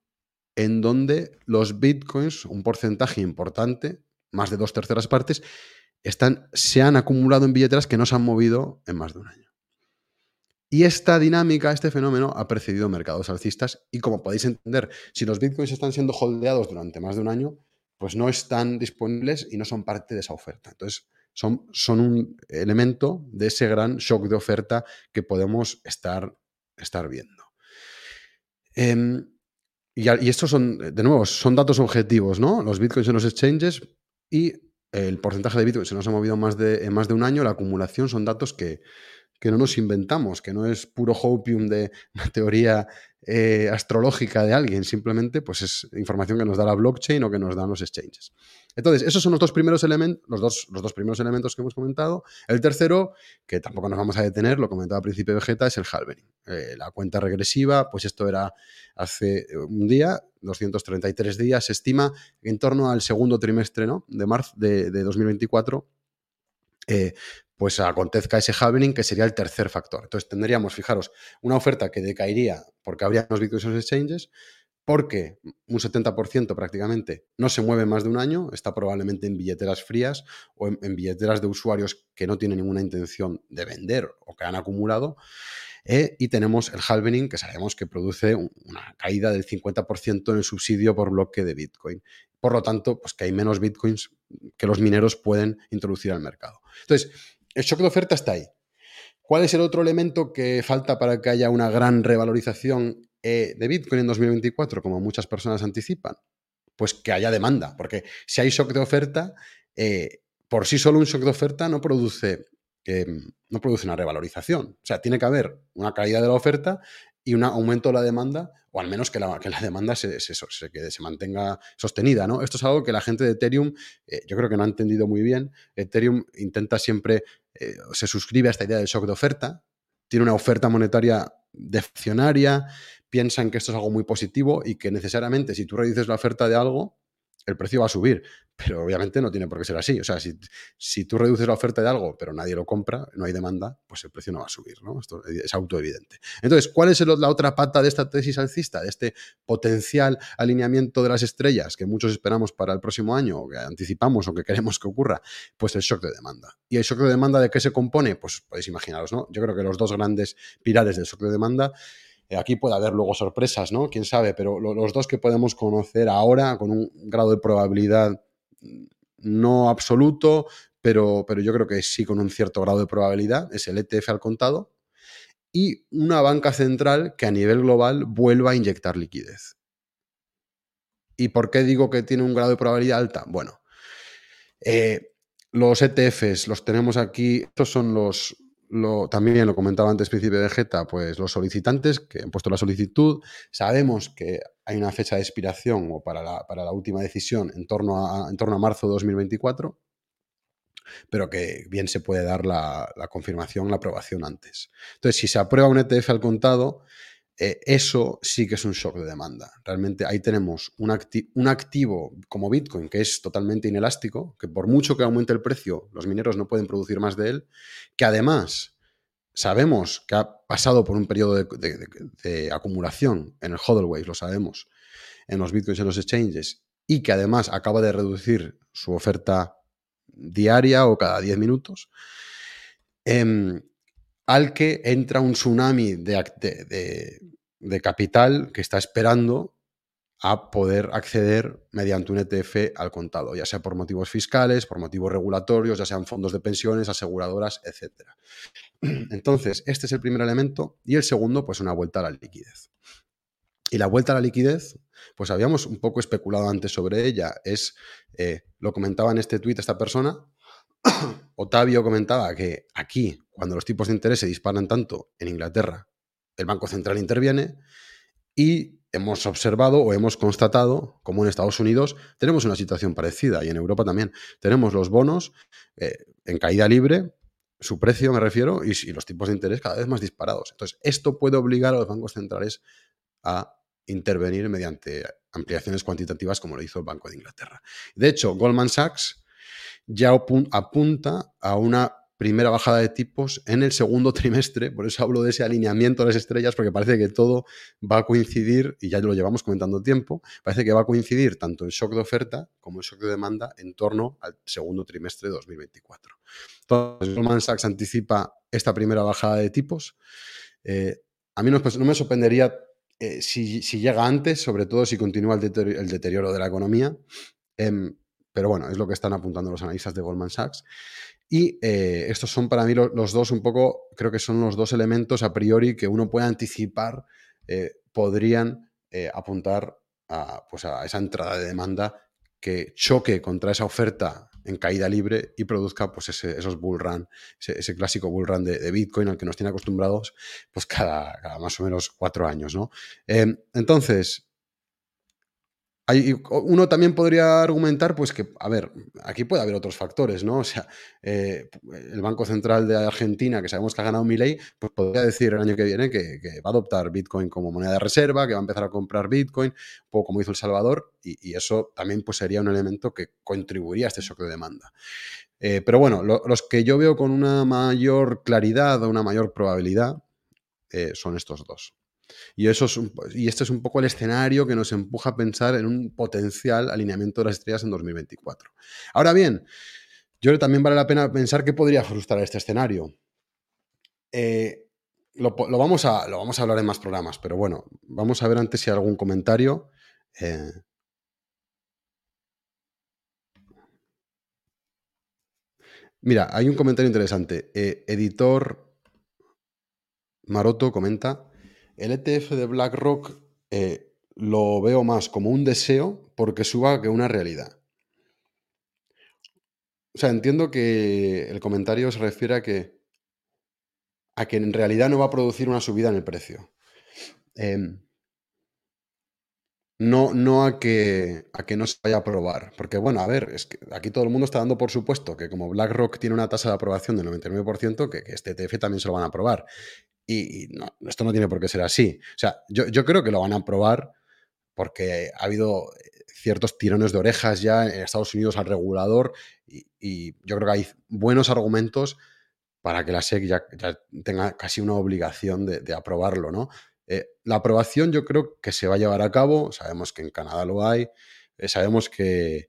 en donde los bitcoins, un porcentaje importante, más de dos terceras partes, están, se han acumulado en billeteras que no se han movido en más de un año. Y esta dinámica, este fenómeno, ha precedido mercados alcistas y como podéis entender, si los bitcoins están siendo holdeados durante más de un año, pues no están disponibles y no son parte de esa oferta. Entonces, son, son un elemento de ese gran shock de oferta que podemos estar, estar viendo. Em, y, estos son, de nuevo, son datos objetivos, ¿no? Los bitcoins en los exchanges y el porcentaje de bitcoins se nos ha movido más de, en más de un año, la acumulación son datos que, que no nos inventamos, que no es puro hopium de teoría eh, astrológica de alguien, simplemente pues es información que nos da la blockchain o que nos dan los exchanges. Entonces, esos son los dos primeros elementos, los dos, los dos primeros elementos que hemos comentado. El tercero, que tampoco nos vamos a detener, lo comentaba al principio Vegeta, es el halvering. Eh, la cuenta regresiva, pues esto era hace un día, 233 días, se estima en torno al segundo trimestre ¿no? de marzo de, de 2024 eh, pues acontezca ese halvening, que sería el tercer factor. Entonces tendríamos, fijaros, una oferta que decaería porque habría unos los exchanges, porque un 70% prácticamente no se mueve más de un año, está probablemente en billeteras frías o en, billeteras de usuarios que no tienen ninguna intención de vender o que han acumulado. Eh, y tenemos el halvening, que sabemos que produce una caída del 50% en el subsidio por bloque de Bitcoin. Por lo tanto, pues que hay menos Bitcoins que los mineros pueden introducir al mercado. Entonces, el shock de oferta está ahí. ¿Cuál es el otro elemento que falta para que haya una gran revalorización eh, de Bitcoin en 2024, como muchas personas anticipan? Pues que haya demanda, porque si hay shock de oferta, eh, por sí solo un shock de oferta no produce, em, no produce una revalorización. O sea, tiene que haber una caída de la oferta y un aumento de la demanda, o al menos que la, que la demanda se, se, se, mantenga sostenida. ¿no? Esto es algo que la gente de Ethereum, eh, yo creo que no ha entendido muy bien. Ethereum intenta siempre, se suscribe a esta idea del shock de oferta, tiene una oferta monetaria deflacionaria, piensan que esto es algo muy positivo y que necesariamente si tú reduces la oferta de algo, el precio va a subir. Pero obviamente no tiene por qué ser así. O sea, si, si, tú reduces la oferta de algo, pero nadie lo compra, no hay demanda, pues el precio no va a subir, ¿no? Esto es autoevidente. Entonces, ¿cuál es la otra pata de esta tesis alcista, de este potencial alineamiento de las estrellas que muchos esperamos para el próximo año, o que anticipamos o que queremos que ocurra? Pues el shock de demanda. ¿Y el shock de demanda de qué se compone? Pues podéis imaginaros, ¿no? Yo creo que los dos grandes pilares del shock de demanda aquí puede haber luego sorpresas, ¿no? Quién sabe, pero los dos que podemos conocer ahora con un grado de probabilidad mm, no absoluto, pero, pero yo creo que sí con un cierto grado de probabilidad, es el ETF al contado y una banca central que a nivel global vuelva a inyectar liquidez. ¿Y por qué digo que tiene un grado de probabilidad alta? Bueno, eh, los ETFs los tenemos aquí, estos son los, también lo comentaba antes Príncipe de Jeta, pues los solicitantes que han puesto la solicitud, sabemos que hay una fecha de expiración o para la, para la última decisión en torno, a, en torno a marzo de 2024, pero que bien se puede dar la, la, confirmación, la aprobación antes. Entonces, si se aprueba un ETF al contado, eh, eso sí que es un shock de demanda. Realmente ahí tenemos un, activo como Bitcoin que es totalmente inelástico, que por mucho que aumente el precio, los mineros no pueden producir más de él, que además sabemos que ha pasado por un periodo de, acumulación en el hodl lo sabemos, en los Bitcoins en los exchanges, y que además acaba de reducir su oferta diaria o cada 10 minutos. Em, al que entra un tsunami de, capital que está esperando a poder acceder mediante un ETF al contado, ya sea por motivos fiscales, por motivos regulatorios, ya sean fondos de pensiones, aseguradoras, etc. Entonces, este es el primer elemento y el segundo, pues una vuelta a la liquidez. Y la vuelta a la liquidez, pues habíamos un poco especulado antes sobre ella, es, eh, lo comentaba en este tuit esta persona, Otavio comentaba que aquí, cuando los tipos de interés se disparan tanto en Inglaterra, el Banco Central interviene y hemos observado o hemos constatado como en Estados Unidos tenemos una situación parecida y en Europa también. Tenemos los bonos eh, en caída libre, su precio me refiero, y, y los tipos de interés cada vez más disparados. Entonces, esto puede obligar a los bancos centrales a intervenir mediante ampliaciones cuantitativas como lo hizo el Banco de Inglaterra. De hecho, Goldman Sachs ya apunta a una primera bajada de tipos en el segundo trimestre, por eso hablo de ese alineamiento de las estrellas, porque parece que todo va a coincidir, y ya lo llevamos comentando tiempo, parece que va a coincidir tanto el shock de oferta como el shock de demanda en torno al segundo trimestre de 2024. Entonces, Goldman Sachs anticipa esta primera bajada de tipos. Eh, a mí no, me sorprendería eh, si, llega antes, sobre todo si continúa el deterioro, de la economía. Em, pero bueno, es lo que están apuntando los analistas de Goldman Sachs. Y eh, estos son para mí los, dos un poco, creo que son los dos elementos a priori que uno puede anticipar, eh, podrían eh, apuntar a, pues a esa entrada de demanda que choque contra esa oferta en caída libre y produzca pues esos bull run, ese, clásico bull run de, Bitcoin al que nos tiene acostumbrados pues cada, cada más o menos cuatro años. ¿no? entonces, uno también podría argumentar, pues que, a ver, aquí puede haber otros factores, ¿no? O sea, eh, el Banco Central de Argentina, que sabemos que ha ganado mi ley, pues podría decir el año que viene que, va a adoptar Bitcoin como moneda de reserva, que va a empezar a comprar Bitcoin, un como hizo El Salvador, y, eso también pues, sería un elemento que contribuiría a este shock de demanda. Eh, pero bueno, los que yo veo con una mayor claridad o una mayor probabilidad eh, son estos dos. Y, eso y este es un poco el escenario que nos empuja a pensar en un potencial alineamiento de las estrellas en 2024. Ahora bien, yo también vale la pena pensar qué podría frustrar este escenario. Eh, lo, vamos a, lo, vamos a, hablar en más programas, pero bueno, vamos a ver antes si hay algún comentario. Eh. Mira, hay un comentario interesante. Eh, editor Maroto comenta, el ETF de BlackRock eh, lo veo más como un deseo porque suba que una realidad. O sea, entiendo que el comentario se refiere a que, a que en realidad no va a producir una subida en el precio. Em, no, no a que, a que no se vaya a aprobar. Porque, bueno, a ver, es que aquí todo el mundo está dando por supuesto que como BlackRock tiene una tasa de aprobación del 99%, que, que este ETF también se lo van a aprobar. Y, esto no tiene por qué ser así. O sea, yo, creo que lo van a aprobar porque ha habido ciertos tirones de orejas ya en Estados Unidos al regulador y, yo creo que hay buenos argumentos para que la SEC ya, tenga casi una obligación de, aprobarlo, ¿no? Eh, la aprobación yo creo que se va a llevar a cabo, sabemos que en Canadá lo hay, eh, sabemos que,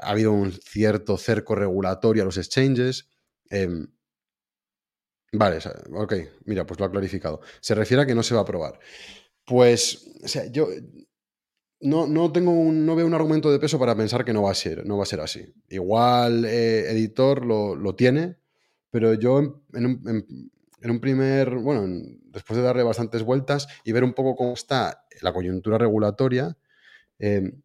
ha habido un cierto cerco regulatorio a los exchanges. Em, Vale, ok, mira, pues lo ha clarificado. Se refiere a que no se va a aprobar. Pues, o sea, yo no, no tengo un, no veo un argumento de peso para pensar que no va a ser, no va a ser así. Igual eh, editor lo, tiene, pero yo en, un, primer, bueno, después de darle bastantes vueltas y ver un poco cómo está la coyuntura regulatoria, em,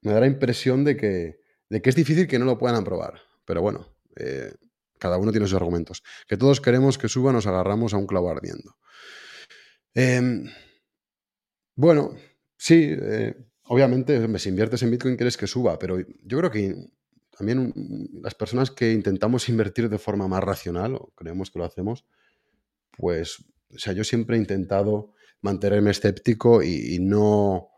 me da la impresión de que, de que es difícil que no lo puedan aprobar. Pero bueno, eh, cada uno tiene sus argumentos. Que todos queremos que suba, nos agarramos a un clavo ardiendo. Em, bueno, sí, eh, obviamente, si inviertes en Bitcoin quieres que suba, pero yo creo que también las personas que intentamos invertir de forma más racional, o creemos que lo hacemos, pues, o sea, yo siempre he intentado mantenerme escéptico y no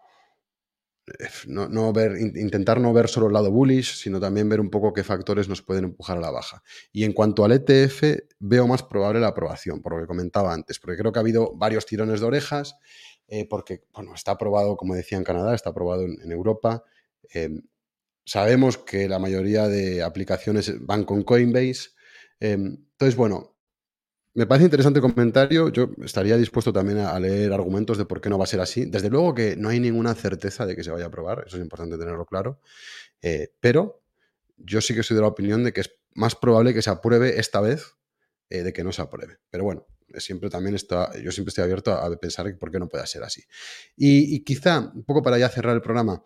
no, ver, intentar no ver solo el lado bullish, sino también ver un poco qué factores nos pueden empujar a la baja. Y en cuanto al ETF, veo más probable la aprobación, por lo que comentaba antes, porque creo que ha habido varios tirones de orejas, eh, porque bueno, está aprobado, como decía en Canadá, está aprobado en, Europa. Em, sabemos que la mayoría de aplicaciones van con Coinbase. Em, entonces, bueno, me parece interesante el comentario. Yo estaría dispuesto también a leer argumentos de por qué no va a ser así. Desde luego que no hay ninguna certeza de que se vaya a aprobar, eso es importante tenerlo claro. Eh, pero yo sí que soy de la opinión de que es más probable que se apruebe esta vez eh, de que no se apruebe. Pero bueno, siempre también está, yo siempre estoy abierto a, pensar por qué no puede ser así. Y, quizá, un poco para ya cerrar el programa,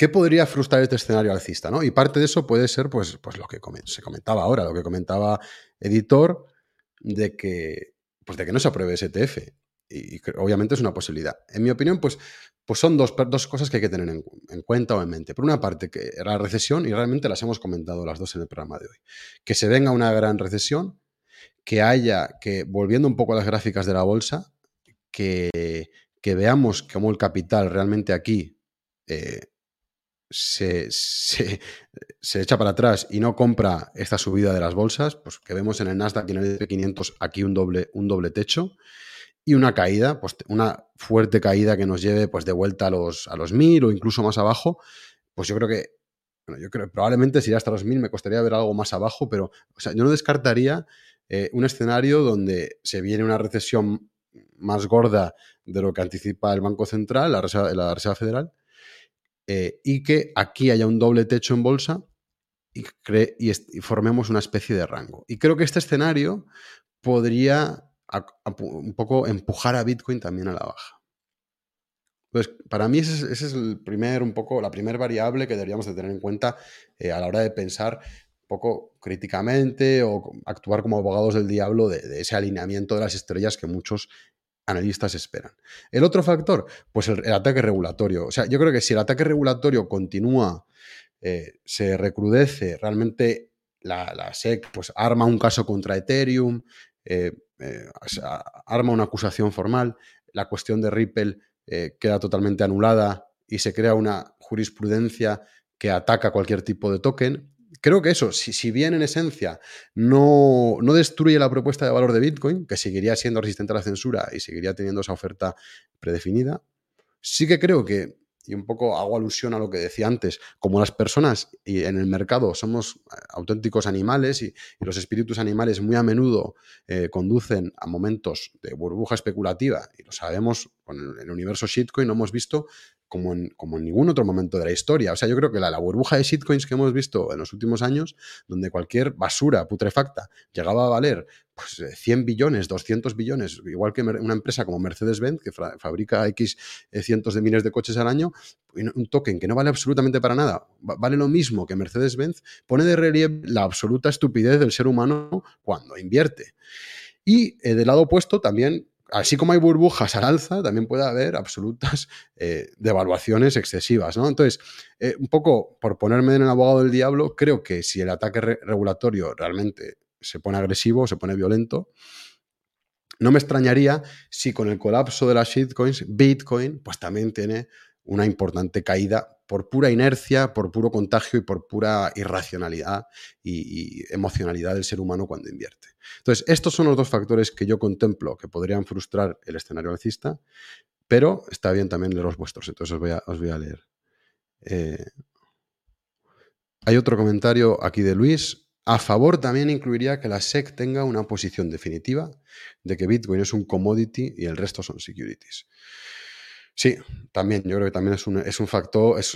¿Qué podría frustrar este escenario alcista? ¿no? Y parte de eso puede ser pues, pues lo que se comentaba ahora, lo que comentaba editor, de que, pues de que no se apruebe ese ETF. Y, obviamente es una posibilidad. En mi opinión, pues, pues son dos, dos cosas que hay que tener en, en, cuenta o en mente. Por una parte, que la recesión, y realmente las hemos comentado las dos en el programa de hoy, que se venga una gran recesión, que haya, que volviendo un poco a las gráficas de la bolsa, que, que veamos cómo el capital realmente aquí eh, se, echa para atrás y no compra esta subida de las bolsas, pues que vemos en el Nasdaq y en el SP500 aquí un doble, un doble techo y una caída, pues una fuerte caída que nos lleve pues de vuelta a los, a los 1000 o incluso más abajo, pues yo creo que, bueno, yo creo probablemente si iría hasta los 1000 me costaría ver algo más abajo, pero o sea, yo no descartaría eh, un escenario donde se viene una recesión más gorda de lo que anticipa el Banco Central, la la Reserva Federal, eh, y que aquí haya un doble techo en bolsa y, formemos una especie de rango. Y creo que este escenario podría un poco empujar a Bitcoin también a la baja. Entonces, para mí ese es, el primer, un poco, la primera variable que deberíamos de tener en cuenta eh, a la hora de pensar un poco críticamente o actuar como abogados del diablo de, ese alineamiento de las estrellas que muchos analistas esperan. El otro factor, pues el, ataque regulatorio. O sea, yo creo que si el ataque regulatorio continúa, eh, se recrudece, realmente la, SEC pues arma un caso contra Ethereum, eh, eh, arma una acusación formal, la cuestión de Ripple queda totalmente anulada y se crea una jurisprudencia que ataca cualquier tipo de token, creo que eso, si, bien en esencia no, no, destruye la propuesta de valor de Bitcoin, que seguiría siendo resistente a la censura y seguiría teniendo esa oferta predefinida, sí que creo que, y un poco hago alusión a lo que decía antes, como las personas y en el mercado somos eh, auténticos animales y, los espíritus animales muy a menudo eh, conducen a momentos de burbuja especulativa, y lo sabemos con el, universo shitcoin, lo hemos visto como en, como en ningún otro momento de la historia. O sea, yo creo que la, la, burbuja de shitcoins que hemos visto en los últimos años, donde cualquier basura putrefacta llegaba a valer pues, 100 billones, 200 billones, igual que una empresa como Mercedes-Benz, que fabrica X eh, cientos de miles de coches al año, un token que no vale absolutamente para nada, vale lo mismo que Mercedes-Benz, pone de relieve la absoluta estupidez del ser humano cuando invierte. Y eh, del lado opuesto también así como hay burbujas al alza, también puede haber absolutas eh, devaluaciones excesivas, ¿no? Entonces, eh, un poco por ponerme en el abogado del diablo, creo que si el ataque regulatorio realmente se pone agresivo, se pone violento, no me extrañaría si con el colapso de las shitcoins, Bitcoin, pues también tiene una importante caída por pura inercia, por puro contagio y por pura irracionalidad y, emocionalidad del ser humano cuando invierte. Entonces, estos son los dos factores que yo contemplo que podrían frustrar el escenario alcista, pero está bien también leer los vuestros, entonces os voy a, a leer. Eh, hay otro comentario aquí de Luis. A favor también incluiría que la SEC tenga una posición definitiva de que Bitcoin es un commodity y el resto son securities. Sí, también, yo creo que también es un, es un factor, es,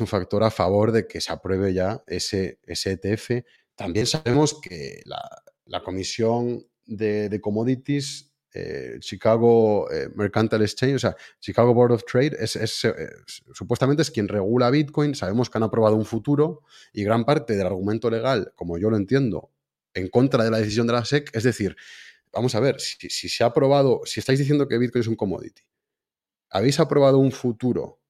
un factor a favor de que se apruebe ya ese, ETF. También sabemos que la, Comisión de, Commodities, eh, Chicago eh, Mercantile Exchange, o sea, Chicago Board of Trade, es, supuestamente es quien regula Bitcoin. Sabemos que han aprobado un futuro y gran parte del argumento legal, como yo lo entiendo, en contra de la decisión de la SEC, es decir, vamos a ver, si, si se ha aprobado, si estáis diciendo que Bitcoin es un commodity ¿Habéis aprobado un futuro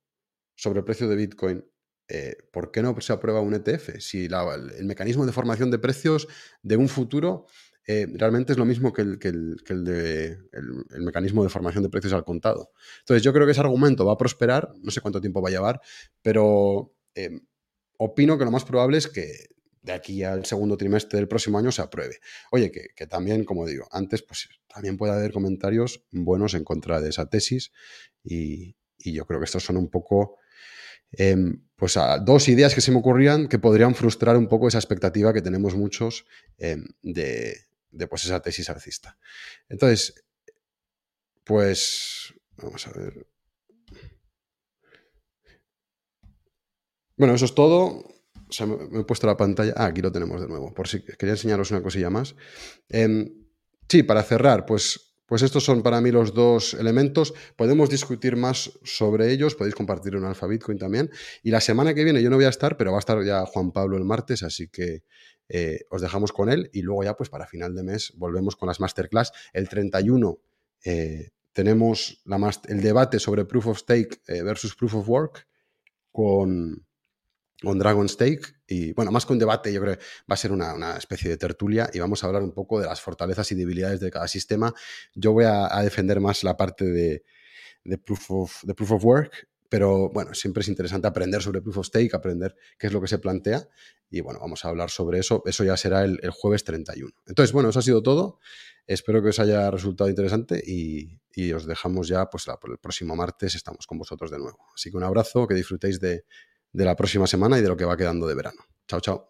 sobre el precio de Bitcoin? Eh, ¿Por qué no se aprueba un ETF? Si el, mecanismo de formación de precios de un futuro eh, realmente es lo mismo que, el, de, el, mecanismo de formación de precios al contado. Entonces yo creo que ese argumento va a prosperar, no sé cuánto tiempo va a llevar, pero eh, opino que lo más probable es que de aquí al segundo trimestre del próximo año se apruebe. Oye, que, también, como digo, antes, pues también puede haber comentarios buenos en contra de esa tesis y, yo creo que estos son un poco, em, pues dos ideas que se me ocurrían que podrían frustrar un poco esa expectativa que tenemos muchos em, de, de, pues esa tesis alcista. Entonces, pues, vamos a ver. Bueno, eso es todo o sea, me he puesto la pantalla. Ah, aquí lo tenemos de nuevo, por si quería enseñaros una cosilla más. Em, sí, para cerrar, pues, pues estos son para mí los dos elementos. Podemos discutir más sobre ellos, podéis compartir un Alpha Bitcoin también. Y la semana que viene yo no voy a estar, pero va a estar ya Juan Pablo el martes, así que eh, os dejamos con él. Y luego ya, pues para final de mes, volvemos con las masterclass. El 31 eh, tenemos la el debate sobre Proof of Stake eh, versus Proof of Work con con Dragon Stake. Y bueno, más que un debate, yo creo que va a ser una, especie de tertulia y vamos a hablar un poco de las fortalezas y debilidades de cada sistema. Yo voy a, defender más la parte de, proof of, de Proof of Work, pero bueno, siempre es interesante aprender sobre Proof of Stake, aprender qué es lo que se plantea. Y bueno, vamos a hablar sobre eso. Eso ya será el, jueves 31. Entonces, bueno, eso ha sido todo. Espero que os haya resultado interesante y, os dejamos ya, pues el próximo martes estamos con vosotros de nuevo. Así que un abrazo, que disfrutéis de, de la próxima semana y de lo que va quedando de verano. Chao, chao.